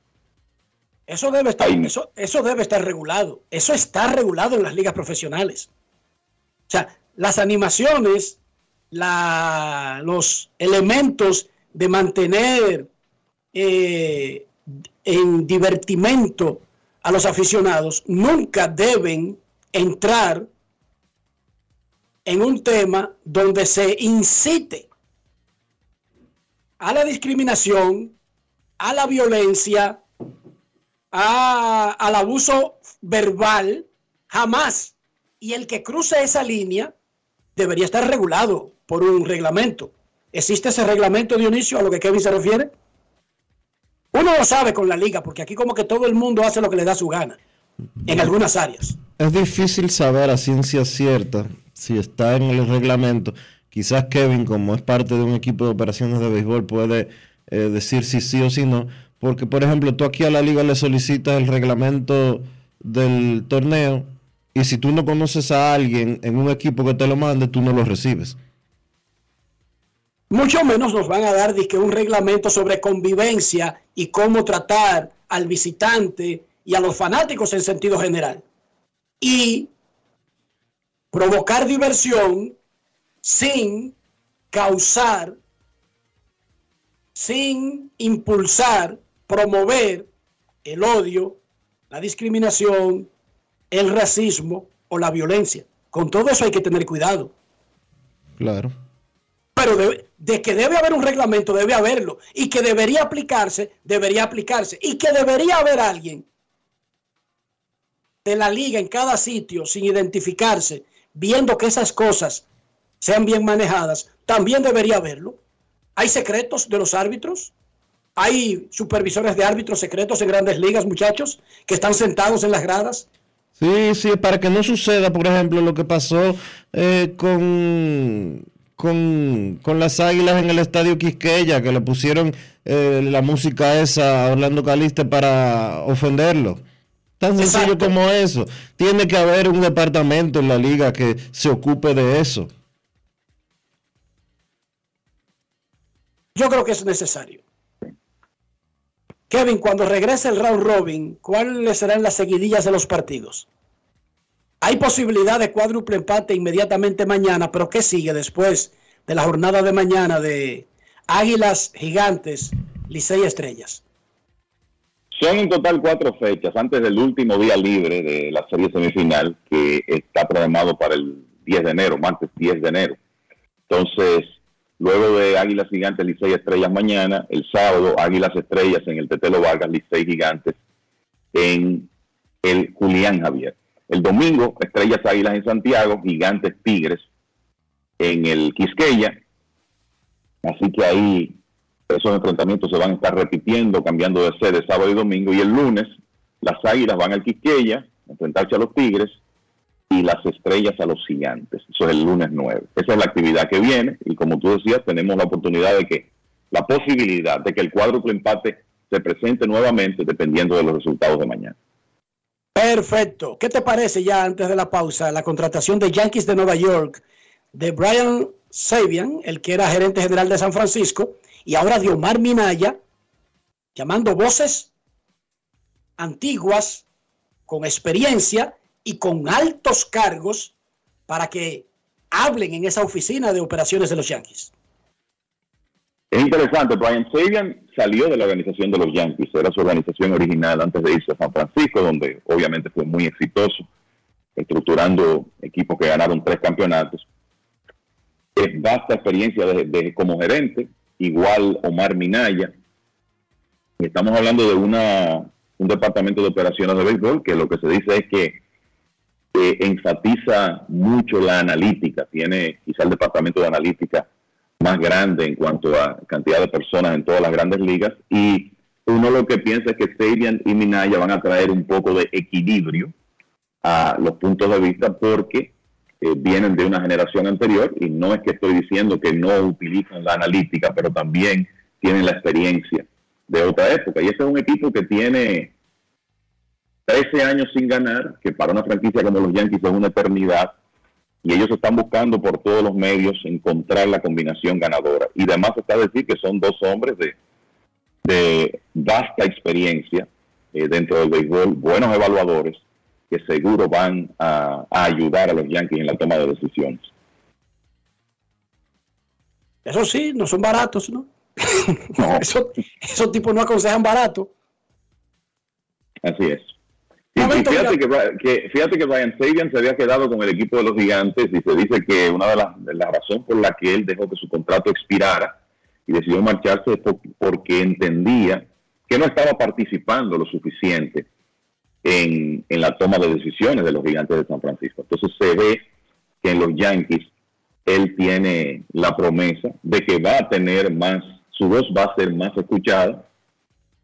Eso debe estar, eso, eso debe estar regulado. Eso está regulado en las ligas profesionales. O sea, las animaciones la, los elementos de mantener eh, en divertimento a los aficionados nunca deben entrar en un tema donde se incite a la discriminación, a la violencia, al abuso verbal, jamás. Y el que cruce esa línea debería estar regulado por un reglamento. ¿Existe ese reglamento, Dionisio, a lo que Kevin se refiere? Uno lo sabe con la liga, porque aquí como que todo el mundo hace lo que le da su gana, en algunas áreas. Es difícil saber a ciencia cierta si está en el reglamento. Quizás Kevin, como es parte de un equipo de operaciones de béisbol, puede eh, decir si sí o si no. Porque, por ejemplo, tú aquí a la liga le solicitas el reglamento del torneo y si tú no conoces a alguien en un equipo que te lo mande, tú no lo recibes. Mucho menos nos van a dar que un reglamento sobre convivencia y cómo tratar al visitante y a los fanáticos en sentido general. Y provocar diversión sin causar, sin impulsar, promover el odio, la discriminación, el racismo o la violencia. Con todo eso hay que tener cuidado. Claro. Pero de, que debe haber un reglamento, debe haberlo. Y que debería aplicarse, debería aplicarse. Y que debería haber alguien de la liga en cada sitio sin identificarse, viendo que esas cosas sean bien manejadas, también debería haberlo. Hay secretos de los árbitros. Hay supervisores de árbitros secretos en grandes ligas, muchachos, que están sentados en las gradas Sí, sí, para que no suceda, por ejemplo, lo que pasó eh, con, con, las águilas en el estadio Quisqueya, que le pusieron eh, la música esa a Orlando Caliste para ofenderlo. Tan sencillo como eso. Tiene que haber un departamento en la liga que se ocupe de eso. Yo creo que es necesario. Kevin, cuando regrese el round robin, ¿cuáles serán las seguidillas de los partidos? Hay posibilidad de cuádruple empate inmediatamente mañana, pero ¿qué sigue después de la jornada de mañana de Águilas Gigantes, Licey Estrellas? Son en total cuatro fechas antes del último día libre de la serie semifinal que está programado para el 10 de enero, martes 10 de enero. Entonces, Luego de Águilas Gigantes, Licey Estrellas mañana. El sábado, Águilas Estrellas en el Tetelo Vargas, Licey Gigantes en el Julián Javier. El domingo, Estrellas Águilas en Santiago, Gigantes Tigres en el Quisqueya. Así que ahí esos enfrentamientos se van a estar repitiendo, cambiando de sede sábado y domingo. Y el lunes, las Águilas van al Quisqueya, a enfrentarse a los Tigres y las estrellas a los gigantes. Eso es el lunes 9. Esa es la actividad que viene y como tú decías, tenemos la oportunidad de que, la posibilidad de que el cuádruple empate se presente nuevamente dependiendo de los resultados de mañana. Perfecto. ¿Qué te parece ya antes de la pausa la contratación de Yankees de Nueva York de Brian Sabian, el que era gerente general de San Francisco, y ahora de Omar Minaya, llamando voces antiguas con experiencia y con altos cargos para que hablen en esa oficina de operaciones de los Yankees. Es interesante, Brian Sabian salió de la organización de los Yankees, era su organización original antes de irse a San Francisco, donde obviamente fue muy exitoso, estructurando equipos que ganaron tres campeonatos. Es vasta experiencia de, como gerente, igual Omar Minaya. Estamos hablando de una, un departamento de operaciones de béisbol que lo que se dice es que enfatiza mucho la analítica, tiene quizá el departamento de analítica más grande en cuanto a cantidad de personas en todas las grandes ligas y uno lo que piensa es que Sabian y Minaya van a traer un poco de equilibrio a los puntos de vista porque eh, vienen de una generación anterior y no es que estoy diciendo que no utilizan la analítica, pero también tienen la experiencia de otra época. Y ese es un equipo que tiene 13 años sin ganar, que para una franquicia como los Yankees es una eternidad, y ellos están buscando por todos los medios encontrar la combinación ganadora. Y además está decir que son dos hombres de, de vasta experiencia eh, dentro del béisbol, buenos evaluadores, que seguro van a, ayudar a los Yankees en la toma de decisiones. Eso sí, no son baratos, ¿no? esos tipos no aconsejan barato. Así es. fíjate, que, fíjate que Brian Sabian se había quedado con el equipo de los gigantes y se dice que una de las la razones por la que él dejó que su contrato expirara y decidió marcharse es porque entendía que no estaba participando lo suficiente en, la toma de decisiones de los gigantes de San Francisco. Entonces se ve que en los Yankees él tiene la promesa de que va a tener más, su voz va a ser más escuchada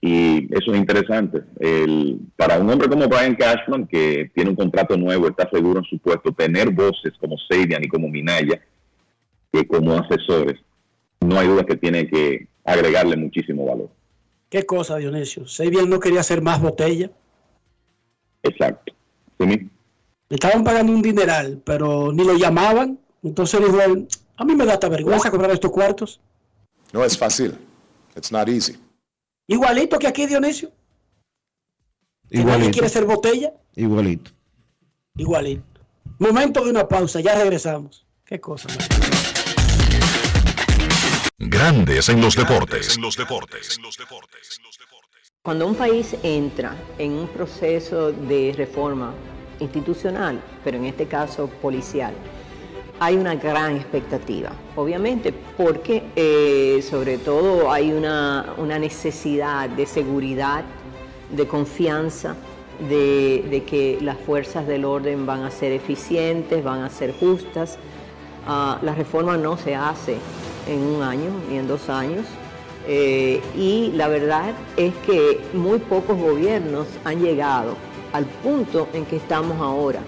y eso es interesante. El, para un hombre como Brian Cashman, que tiene un contrato nuevo, está seguro en su puesto, tener voces como Seidian y como Minaya, que como asesores, no hay duda que tiene que agregarle muchísimo valor. ¿Qué cosa, Dionisio? Seidian no quería hacer más botella. Exacto. ¿Sí? Le estaban pagando un dineral, pero ni lo llamaban. Entonces dijo a mí me da esta vergüenza cobrar estos cuartos. No es fácil. It's not easy. Igualito que aquí, Dionisio. Que nadie quiere ser botella. Igualito. Igualito. Momento de una pausa, ya regresamos. Qué cosa. Grandes en los deportes. En los deportes. Cuando un país entra en un proceso de reforma institucional, pero en este caso policial, hay una gran expectativa, obviamente, porque eh, sobre todo hay una, necesidad de seguridad, de confianza, de, que las fuerzas del orden van a ser eficientes, van a ser justas. Ah, la reforma no se hace en un año ni en dos años. Eh, y la verdad es que muy pocos gobiernos han llegado al punto en que estamos ahora.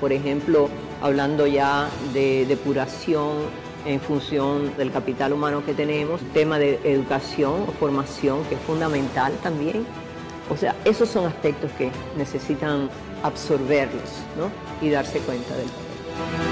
Por ejemplo, hablando ya de depuración en función del capital humano que tenemos, tema de educación o formación que es fundamental también. O sea, esos son aspectos que necesitan absorberlos y darse cuenta del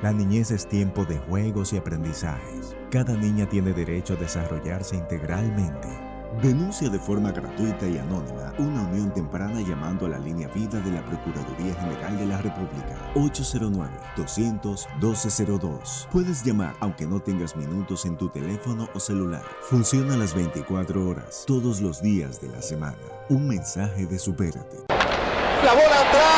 La niñez es tiempo de juegos y aprendizajes. Cada niña tiene derecho a desarrollarse integralmente. Denuncia de forma gratuita y anónima una unión temprana llamando a la línea vida de la Procuraduría General de la República 809-200-1202. Puedes llamar aunque no tengas minutos en tu teléfono o celular. Funciona las 24 horas, todos los días de la semana. Un mensaje de Supérate. La bola atrás,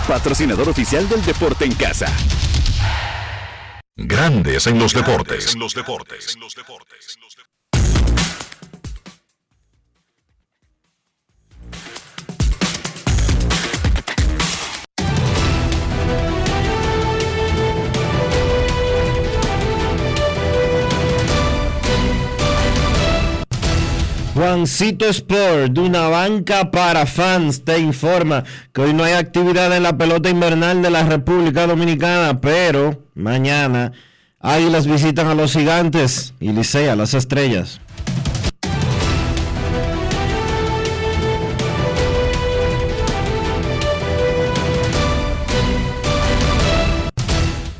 patrocinador oficial del deporte en casa. Grandes en los deportes. En los deportes. Juancito Sport, de una banca para fans, te informa que hoy no hay actividad en la pelota invernal de la República Dominicana, pero mañana las visitan a los gigantes y Licea las estrellas.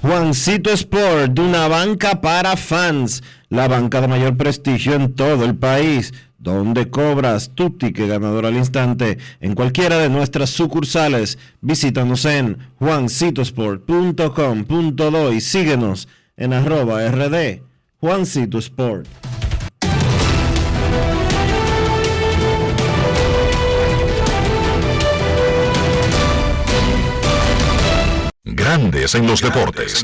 Juancito Sport, de una banca para fans, la banca de mayor prestigio en todo el país donde cobras tu ticket ganador al instante en cualquiera de nuestras sucursales. Visítanos en juancitosport.com.do y síguenos en arroba rd Juancito Sport. Grandes en los deportes.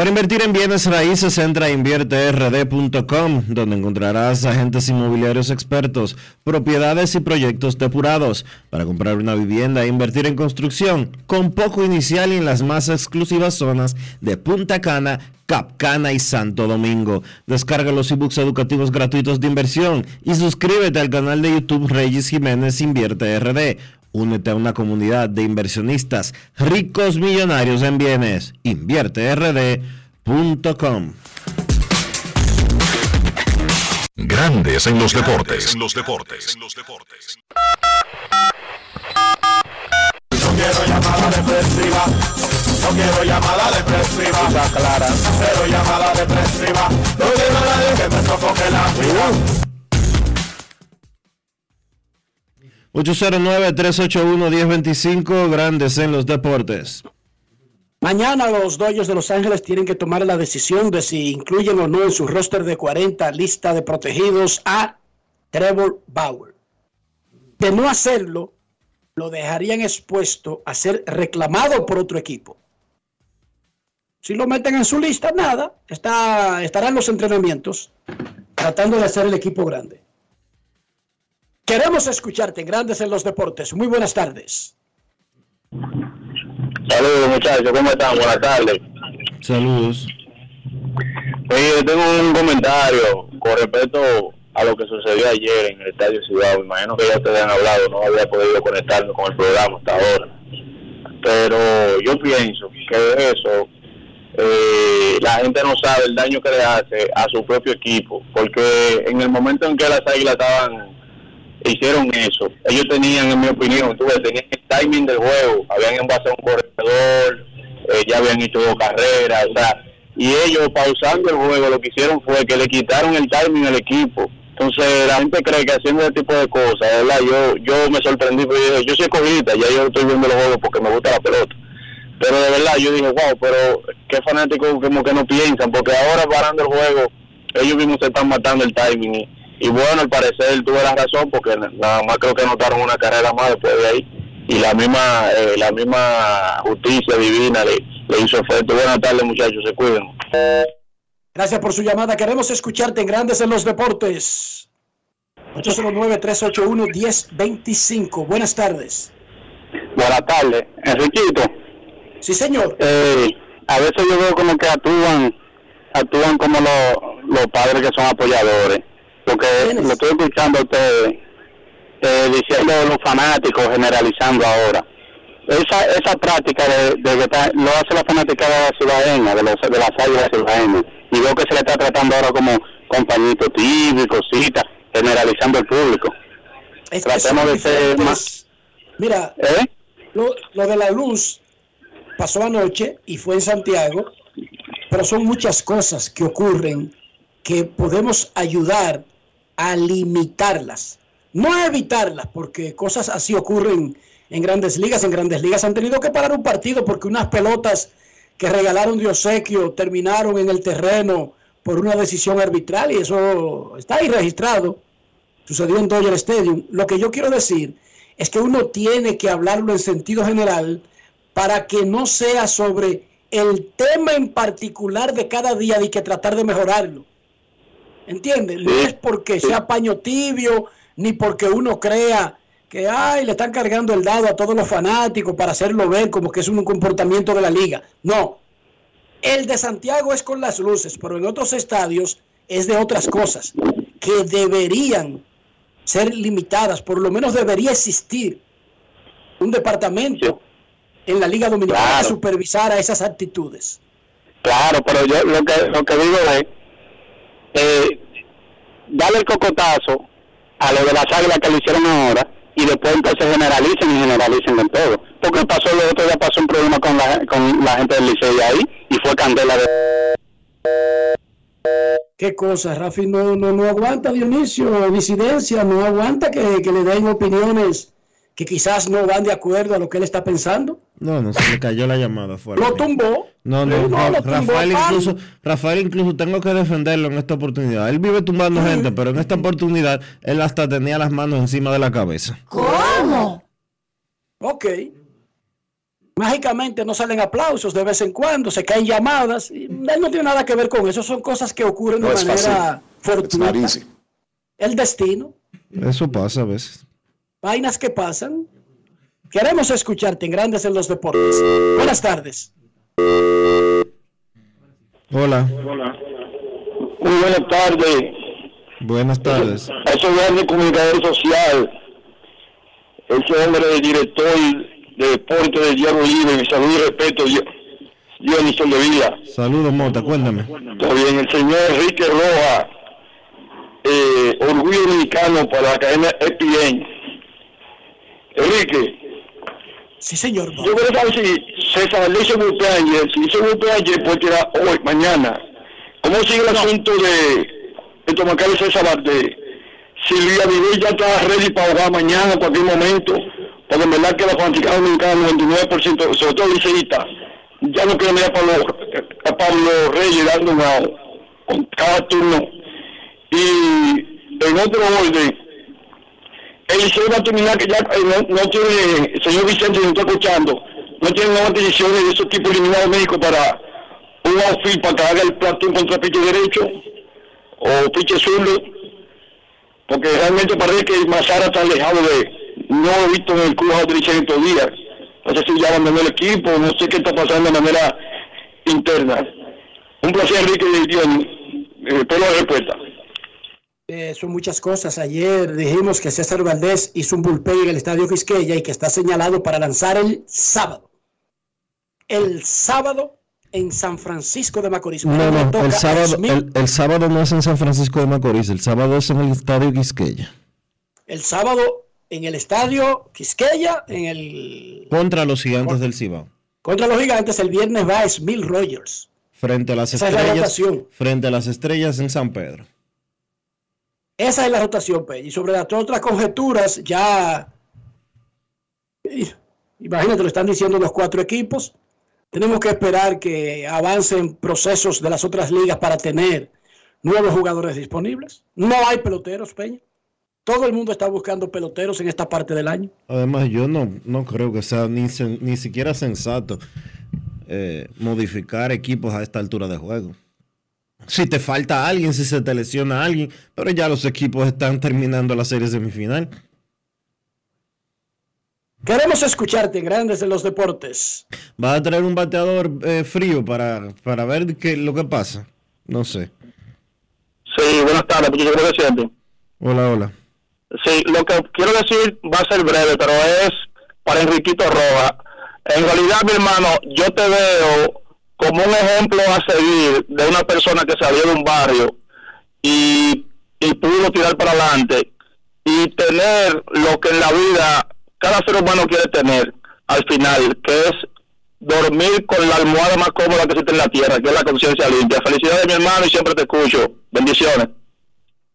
Para invertir en bienes raíces, entra a invierterd.com, donde encontrarás agentes inmobiliarios expertos, propiedades y proyectos depurados para comprar una vivienda e invertir en construcción con poco inicial y en las más exclusivas zonas de Punta Cana, Capcana y Santo Domingo. Descarga los ebooks educativos gratuitos de inversión y suscríbete al canal de YouTube Reyes Jiménez Invierte RD Únete a una comunidad de inversionistas ricos millonarios en bienes. InvierteRD.com. Grandes en los deportes. En los deportes. No quiero llamada depresiva. No quiero llamada depresiva. clara. Cero llamada depresiva. No quiero nadie que me sofoque la vida. 809-381-1025, grandes en los deportes. Mañana los Dodgers de Los Ángeles tienen que tomar la decisión de si incluyen o no en su roster de 40 lista de protegidos a Trevor Bauer. De no hacerlo, lo dejarían expuesto a ser reclamado por otro equipo. Si lo meten en su lista, nada, está, estará en los entrenamientos tratando de hacer el equipo grande. Queremos escucharte, Grandes en los Deportes. Muy buenas tardes. Saludos muchachos, ¿cómo están? Buenas tardes. Saludos. Oye, tengo un comentario con respecto a lo que sucedió ayer en el Estadio Ciudad. Me imagino que ya ustedes han hablado, no había podido conectarme con el programa hasta ahora. Pero yo pienso que eso, eh, la gente no sabe el daño que le hace a su propio equipo, porque en el momento en que las águilas estaban hicieron eso. Ellos tenían, en mi opinión, tú tenían el timing del juego, habían envasado un corredor, eh, ya habían hecho dos carreras, o y ellos pausando el juego lo que hicieron fue que le quitaron el timing al equipo. Entonces la gente cree que haciendo ese tipo de cosas, ¿verdad? Yo yo me sorprendí, porque yo, yo soy cogita, ya yo estoy viendo los juegos porque me gusta la pelota. Pero de verdad yo dije, wow, pero qué fanáticos como que no piensan, porque ahora parando el juego, ellos mismos se están matando el timing. Y, y bueno, al parecer tuve la razón porque nada más creo que anotaron una carrera más después de ahí y la misma eh, la misma justicia divina le, le hizo efecto. Buenas tardes muchachos, se cuiden. Gracias por su llamada. Queremos escucharte en Grandes en los Deportes. 809-381-1025. Buenas tardes. Buenas tardes. Enriquito. Sí, señor. Eh, a veces yo veo como que actúan actúan como los, los padres que son apoyadores porque lo estoy escuchando a ustedes eh, diciendo los fanáticos, generalizando ahora. Esa esa práctica de, de que está, lo hace la fanática de la ciudadanía, de, los, de las águilas ciudadanas, y veo que se le está tratando ahora como compañito típico, cosita, generalizando el público. Es Tratemos de ser más... Mira, ¿Eh? lo, lo de la luz pasó anoche y fue en Santiago, pero son muchas cosas que ocurren que podemos ayudar a limitarlas, no a evitarlas, porque cosas así ocurren en grandes ligas. En grandes ligas han tenido que parar un partido porque unas pelotas que regalaron de obsequio terminaron en el terreno por una decisión arbitral y eso está ahí registrado. Sucedió en Dodger Stadium. Lo que yo quiero decir es que uno tiene que hablarlo en sentido general para que no sea sobre el tema en particular de cada día y que tratar de mejorarlo. ¿Entiendes? No es porque sea paño tibio, ni porque uno crea que ay, le están cargando el dado a todos los fanáticos para hacerlo ver como que es un comportamiento de la liga. No. El de Santiago es con las luces, pero en otros estadios es de otras cosas que deberían ser limitadas, por lo menos debería existir un departamento en la Liga Dominicana Claro. que supervisara esas actitudes. Claro, pero yo lo que, lo que digo es, eh, darle el cocotazo a lo de las águilas que lo hicieron ahora y después entonces generalicen y generalicen con todo. porque pasó el otro día pasó un problema con la, con la gente del liceo ahí y fue candela de qué cosa Rafi no, no, no aguanta Dionisio disidencia no aguanta que, que le den opiniones que quizás no van de acuerdo a lo que él está pensando No, no, se le cayó la llamada fuera. lo tumbó No, no, no, tumbó, Rafael pan. incluso, Rafael incluso tengo que defenderlo en esta oportunidad. Él vive tumbando gente, pero en esta oportunidad él hasta tenía las manos encima de la cabeza. ¿Cómo? Ok. Mágicamente no salen aplausos de vez en cuando, se caen llamadas. y él no tiene nada que ver con eso, son cosas que ocurren No de es manera fortuita. El destino, Eso pasa a veces. Vainas que pasan. Queremos escucharte en Grandes en los Deportes. Buenas tardes. Hola, Muy buenas tardes. buenas tardes. A ese grande comunicador social, ese hombre director de deporte del Diario Libre, mi salud y respeto, yo, Dionisio de Vida. Saludos, Mota, cuéntame. Está bien, el señor Enrique Roja, eh, orgullo dominicano para la cadena EPN. Enrique. Sí, señor. Yo quiero saber si César Valdés hizo cumpleaños, si hizo cumpleaños, puede tirar hoy, mañana. ¿Cómo sigue el asunto de, de Tomacal César Valdés? Si Luis Avidez ya está ready para jugar mañana, en cualquier momento, porque en verdad que la fanática dominicana, 99%, sobre todo liceísta, ya no quieren ver a Pablo, a Pablo Reyes dando una, con cada turno. Y en otro orden, el Liceo va a terminar que ya eh, no, no tiene, señor Vicente, me está escuchando, no tiene nuevas decisiones de esos tipos eliminados médicos para un outfield para que haga el platón contra piche derecho o piche zurdo, porque realmente parece que Mazara está alejado de, no he visto en el club a Liceo en estos días, no sé si ya abandonó el equipo, no sé qué está pasando de manera interna. Un placer, Enrique, Dion, eh, espero la respuesta. Eh, son muchas cosas. Ayer dijimos que César Valdés hizo un bullpen en el Estadio Quisqueya y que está señalado para lanzar el sábado. El sábado en San Francisco de Macorís. No, no, el sábado, el, el sábado no es en San Francisco de Macorís, el sábado es en el Estadio Quisqueya. El sábado en el Estadio Quisqueya, en el Contra los gigantes del Cibao. contra los gigantes, el viernes va Smith Rogers. Frente a las Esa estrellas. frente a las estrellas en San Pedro. Esa es la rotación, Pe. Y sobre las otras conjeturas, ya. Imagínate, lo están diciendo los cuatro equipos. Tenemos que esperar que avancen procesos de las otras ligas para tener nuevos jugadores disponibles. No hay peloteros, Peña. Todo el mundo está buscando peloteros en esta parte del año. Además, yo no, no creo que sea ni, ni siquiera sensato eh, modificar equipos a esta altura de juego. Si te falta alguien, si se te lesiona alguien, pero ya los equipos están terminando la serie semifinal. Queremos escucharte Grandes de los Deportes. ¿Va a traer un bateador eh, frío para, para ver qué lo que pasa? No sé. Sí, buenas tardes, muchachos, ¿cómo se sienten? Hola, hola. Sí, lo que quiero decir va a ser breve, pero es para Enriquito Roja. En realidad, mi hermano, yo te veo como un ejemplo a seguir de una persona que salió de un barrio y, pudo tirar para adelante y tener lo que en la vida cada ser humano quiere tener al final, que es dormir con la almohada más cómoda que existe en la tierra, que es la conciencia limpia. Felicidades, mi hermano, y siempre te escucho. Bendiciones.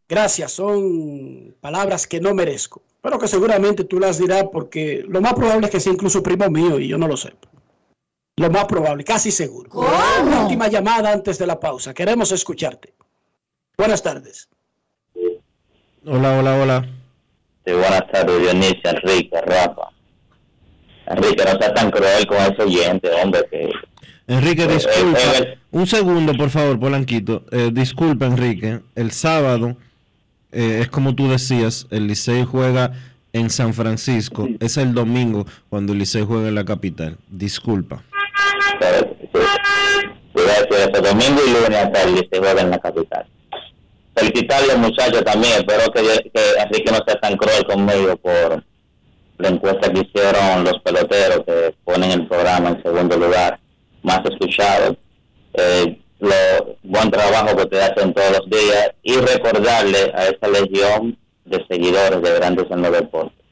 Gracias, son palabras que no merezco, pero que seguramente tú las dirás porque lo más probable es que sea incluso primo mío y yo no lo sé. Lo más probable, casi seguro. Una última llamada antes de la pausa. Queremos escucharte. Buenas tardes. Hola, hola, hola. Sí, buenas tardes, Dionisio, Enrique, Rafa. Enrique, no seas tan cruel con ese oyente, hombre, que... Enrique, Eh, disculpa. eh, Un segundo, por favor, Polanquito. Eh, disculpa, Enrique. El sábado, eh, es como tú decías, el Licey juega en San Francisco. Es el domingo cuando el Licey juega en la capital. Disculpa. A decir eso, domingo y lunes hasta el se juega en la capital. Felicitarle, muchachos, también. Espero que, que Enrique no sea tan cruel conmigo por la encuesta que hicieron los peloteros que ponen el programa en segundo lugar, más escuchado. Eh, lo buen trabajo que ustedes hacen todos los días y recordarle a esa legión de seguidores de Grandes en los Deportes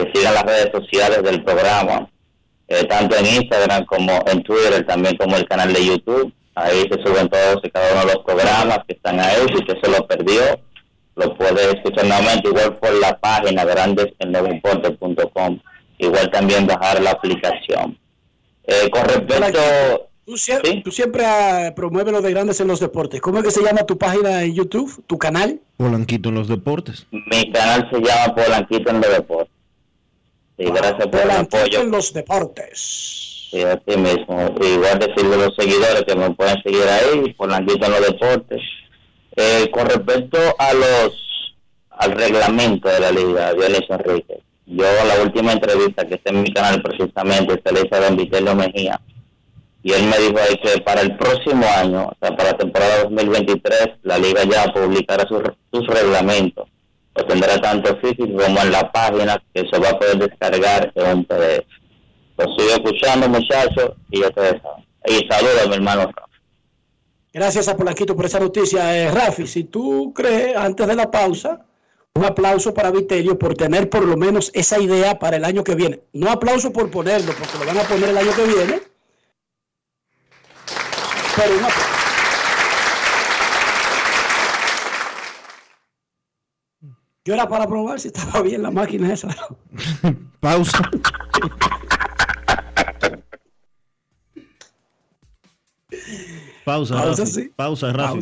que sigan las redes sociales del programa eh, tanto en Instagram como en Twitter, también como el canal de YouTube. Ahí se suben todos y cada uno de los programas que están ahí. Si usted se lo perdió, lo puede escuchar nuevamente, igual por la página grandesennuevoimporte.com. Igual también bajar la aplicación. Eh, con respecto... Tú, sie- tú siempre ah, promueves lo de grandes en los deportes. ¿Cómo es que se llama tu página en YouTube, tu canal? Polanquito en los deportes. Mi canal se llama Polanquito en los deportes. Sí, gracias por el apoyo. en los deportes. Sí, así mismo. Igual decirle a los seguidores que me pueden seguir ahí, Polanquito en los deportes. Eh, con respecto a los al reglamento de la liga, Dionisio Enrique, yo la última entrevista que está en mi canal precisamente se le hice a Don Vitelio Mejía y él me dijo ahí que para el próximo año, o sea, para la temporada 2023, la liga ya publicará sus, sus reglamentos. Lo tendrá tanto físico como en la página que se va a poder descargar en un PDF. Lo sigo escuchando, muchachos, y ustedes saben. Y saludos a mi hermano Rafa. Gracias a Polanquito por esa noticia. Eh, Rafi, si tú crees, antes de la pausa, un aplauso para Viterio por tener por lo menos esa idea para el año que viene. No aplauso por ponerlo, porque lo van a poner el año que viene. Pero un aplauso. Yo era para probar si estaba bien la máquina esa. Pausa. Pausa, Pausa, Rafi. sí. Pausa, Rafi.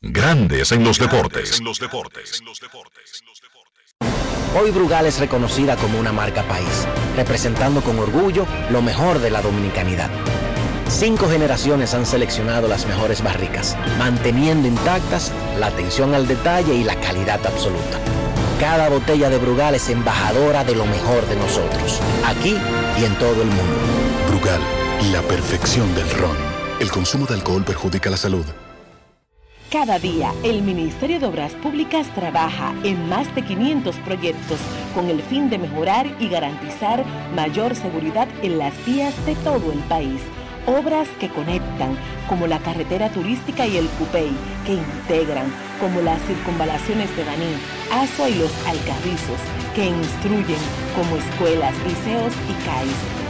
Grandes en los deportes. Hoy Brugal es reconocida como una marca país, representando con orgullo lo mejor de la dominicanidad. Cinco generaciones han seleccionado las mejores barricas, manteniendo intactas la atención al detalle y la calidad absoluta. Cada botella de Brugal es embajadora de lo mejor de nosotros, aquí y en todo el mundo. Brugal, la perfección del ron. El consumo de alcohol perjudica la salud. Cada día, el Ministerio de Obras Públicas trabaja en más de 500 proyectos con el fin de mejorar y garantizar mayor seguridad en las vías de todo el país. Obras que conectan, como la carretera turística y el Cupey, que integran, como las circunvalaciones de Baní, Asua y los Alcarrizos, que instruyen, como escuelas, liceos y CAIS.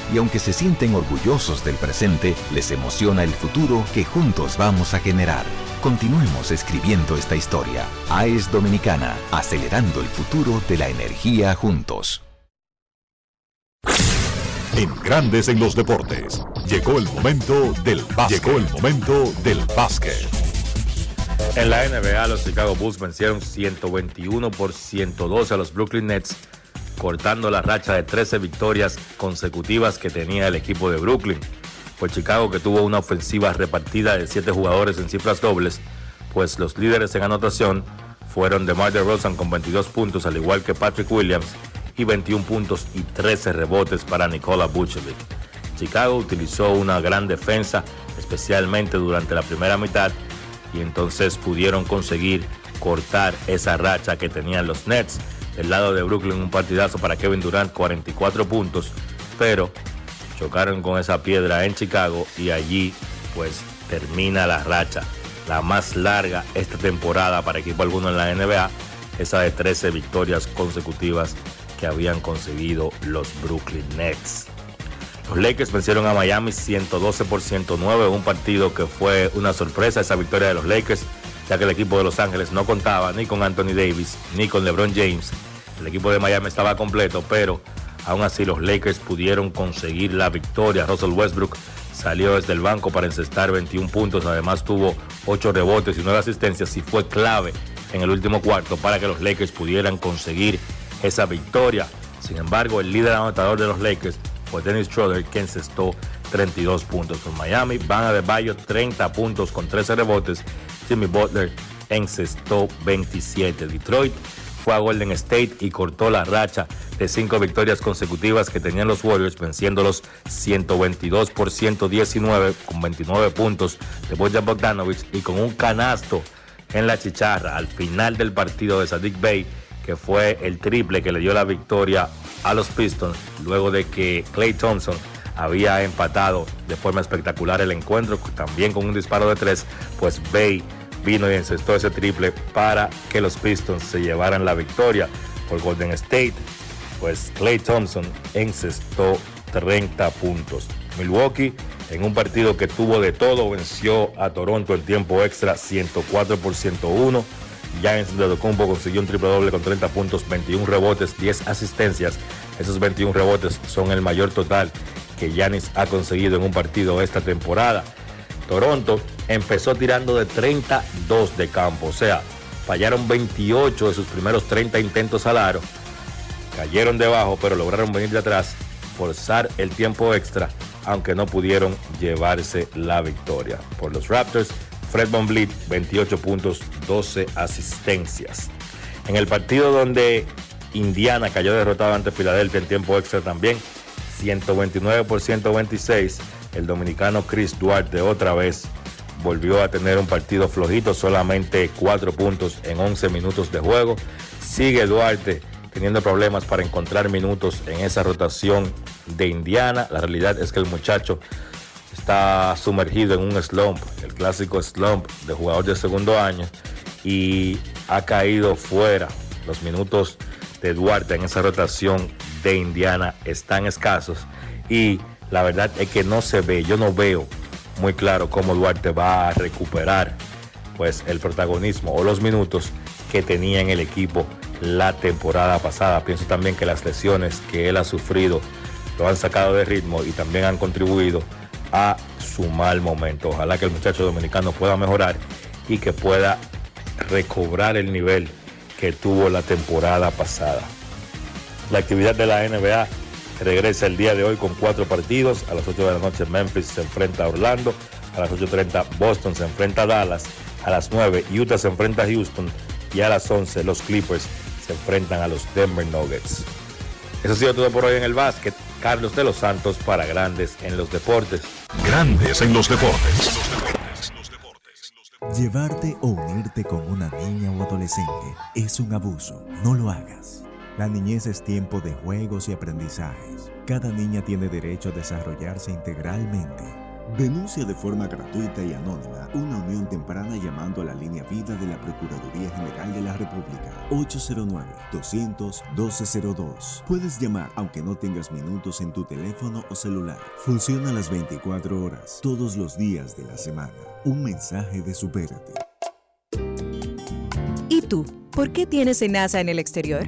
Y aunque se sienten orgullosos del presente, les emociona el futuro que juntos vamos a generar. Continuemos escribiendo esta historia. AES Dominicana, acelerando el futuro de la energía juntos. En Grandes en los Deportes. Llegó el momento del básquet. Llegó el momento del básquet. En la NBA, los Chicago Bulls vencieron 121 por 112 a los Brooklyn Nets cortando la racha de 13 victorias consecutivas que tenía el equipo de Brooklyn. Por Chicago, que tuvo una ofensiva repartida de 7 jugadores en cifras dobles, pues los líderes en anotación fueron DeMar DeRozan con 22 puntos, al igual que Patrick Williams, y 21 puntos y 13 rebotes para Nikola Vucevic. Chicago utilizó una gran defensa, especialmente durante la primera mitad, y entonces pudieron conseguir cortar esa racha que tenían los Nets. Del lado de Brooklyn un partidazo para Kevin Durant, 44 puntos, pero chocaron con esa piedra en Chicago y allí pues termina la racha, la más larga esta temporada para equipo alguno en la NBA, esa de 13 victorias consecutivas que habían conseguido los Brooklyn Nets. Los Lakers vencieron a Miami 112 por 109, un partido que fue una sorpresa esa victoria de los Lakers ya que el equipo de Los Ángeles no contaba ni con Anthony Davis ni con LeBron James. El equipo de Miami estaba completo, pero aún así los Lakers pudieron conseguir la victoria. Russell Westbrook salió desde el banco para encestar 21 puntos, además tuvo 8 rebotes y 9 asistencias y fue clave en el último cuarto para que los Lakers pudieran conseguir esa victoria. Sin embargo, el líder anotador de los Lakers fue Dennis Schroeder, que encestó 32 puntos. Con Miami van de Bayo 30 puntos con 13 rebotes Jimmy Butler encestó 27. Detroit fue a Golden State y cortó la racha de cinco victorias consecutivas que tenían los Warriors, venciéndolos 122 por 119 con 29 puntos de Bojan Bogdanovich y con un canasto en la chicharra al final del partido de Sadiq Bay, que fue el triple que le dio la victoria a los Pistons luego de que Clay Thompson había empatado de forma espectacular el encuentro, también con un disparo de tres, pues Bay vino y encestó ese triple para que los Pistons se llevaran la victoria por Golden State. Pues Clay Thompson encestó 30 puntos. Milwaukee, en un partido que tuvo de todo, venció a Toronto en tiempo extra 104 por 101. Giants de Documbo consiguió un triple doble con 30 puntos, 21 rebotes, 10 asistencias. Esos 21 rebotes son el mayor total que Giannis ha conseguido en un partido esta temporada. Toronto empezó tirando de 32 de campo, o sea, fallaron 28 de sus primeros 30 intentos al aro, cayeron debajo, pero lograron venir de atrás, forzar el tiempo extra, aunque no pudieron llevarse la victoria. Por los Raptors, Fred Van 28 puntos, 12 asistencias. En el partido donde Indiana cayó derrotado ante Filadelfia en tiempo extra también, 129 por 126 el dominicano Chris Duarte otra vez volvió a tener un partido flojito, solamente 4 puntos en 11 minutos de juego. Sigue Duarte teniendo problemas para encontrar minutos en esa rotación de Indiana. La realidad es que el muchacho está sumergido en un slump, el clásico slump de jugador de segundo año, y ha caído fuera. Los minutos de Duarte en esa rotación de Indiana están escasos y la verdad es que no se ve, yo no veo muy claro cómo Duarte va a recuperar pues el protagonismo o los minutos que tenía en el equipo la temporada pasada. Pienso también que las lesiones que él ha sufrido lo han sacado de ritmo y también han contribuido a su mal momento. Ojalá que el muchacho dominicano pueda mejorar y que pueda recobrar el nivel que tuvo la temporada pasada. La actividad de la NBA regresa el día de hoy con cuatro partidos. A las 8 de la noche Memphis se enfrenta a Orlando. A las 8.30 Boston se enfrenta a Dallas. A las 9 Utah se enfrenta a Houston. Y a las 11 los Clippers se enfrentan a los Denver Nuggets. Eso ha sido todo por hoy en el básquet. Carlos de los Santos para Grandes en los Deportes. Grandes en los Deportes. Llevarte o unirte con una niña o adolescente es un abuso. No lo hagas. La niñez es tiempo de juegos y aprendizajes. Cada niña tiene derecho a desarrollarse integralmente. Denuncia de forma gratuita y anónima una unión temprana llamando a la línea vida de la Procuraduría General de la República 809-200-1202. Puedes llamar aunque no tengas minutos en tu teléfono o celular. Funciona las 24 horas, todos los días de la semana. Un mensaje de Supérate. ¿Y tú? ¿Por qué tienes NASA en el exterior?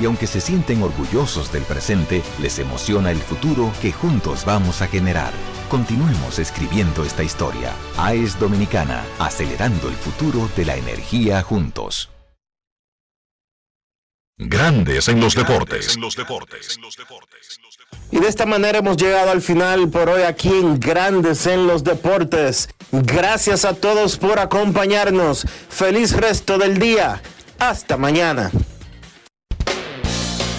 Y aunque se sienten orgullosos del presente, les emociona el futuro que juntos vamos a generar. Continuemos escribiendo esta historia. AES Dominicana, acelerando el futuro de la energía juntos. Grandes en los deportes. Y de esta manera hemos llegado al final por hoy aquí en Grandes en los Deportes. Gracias a todos por acompañarnos. Feliz resto del día. Hasta mañana.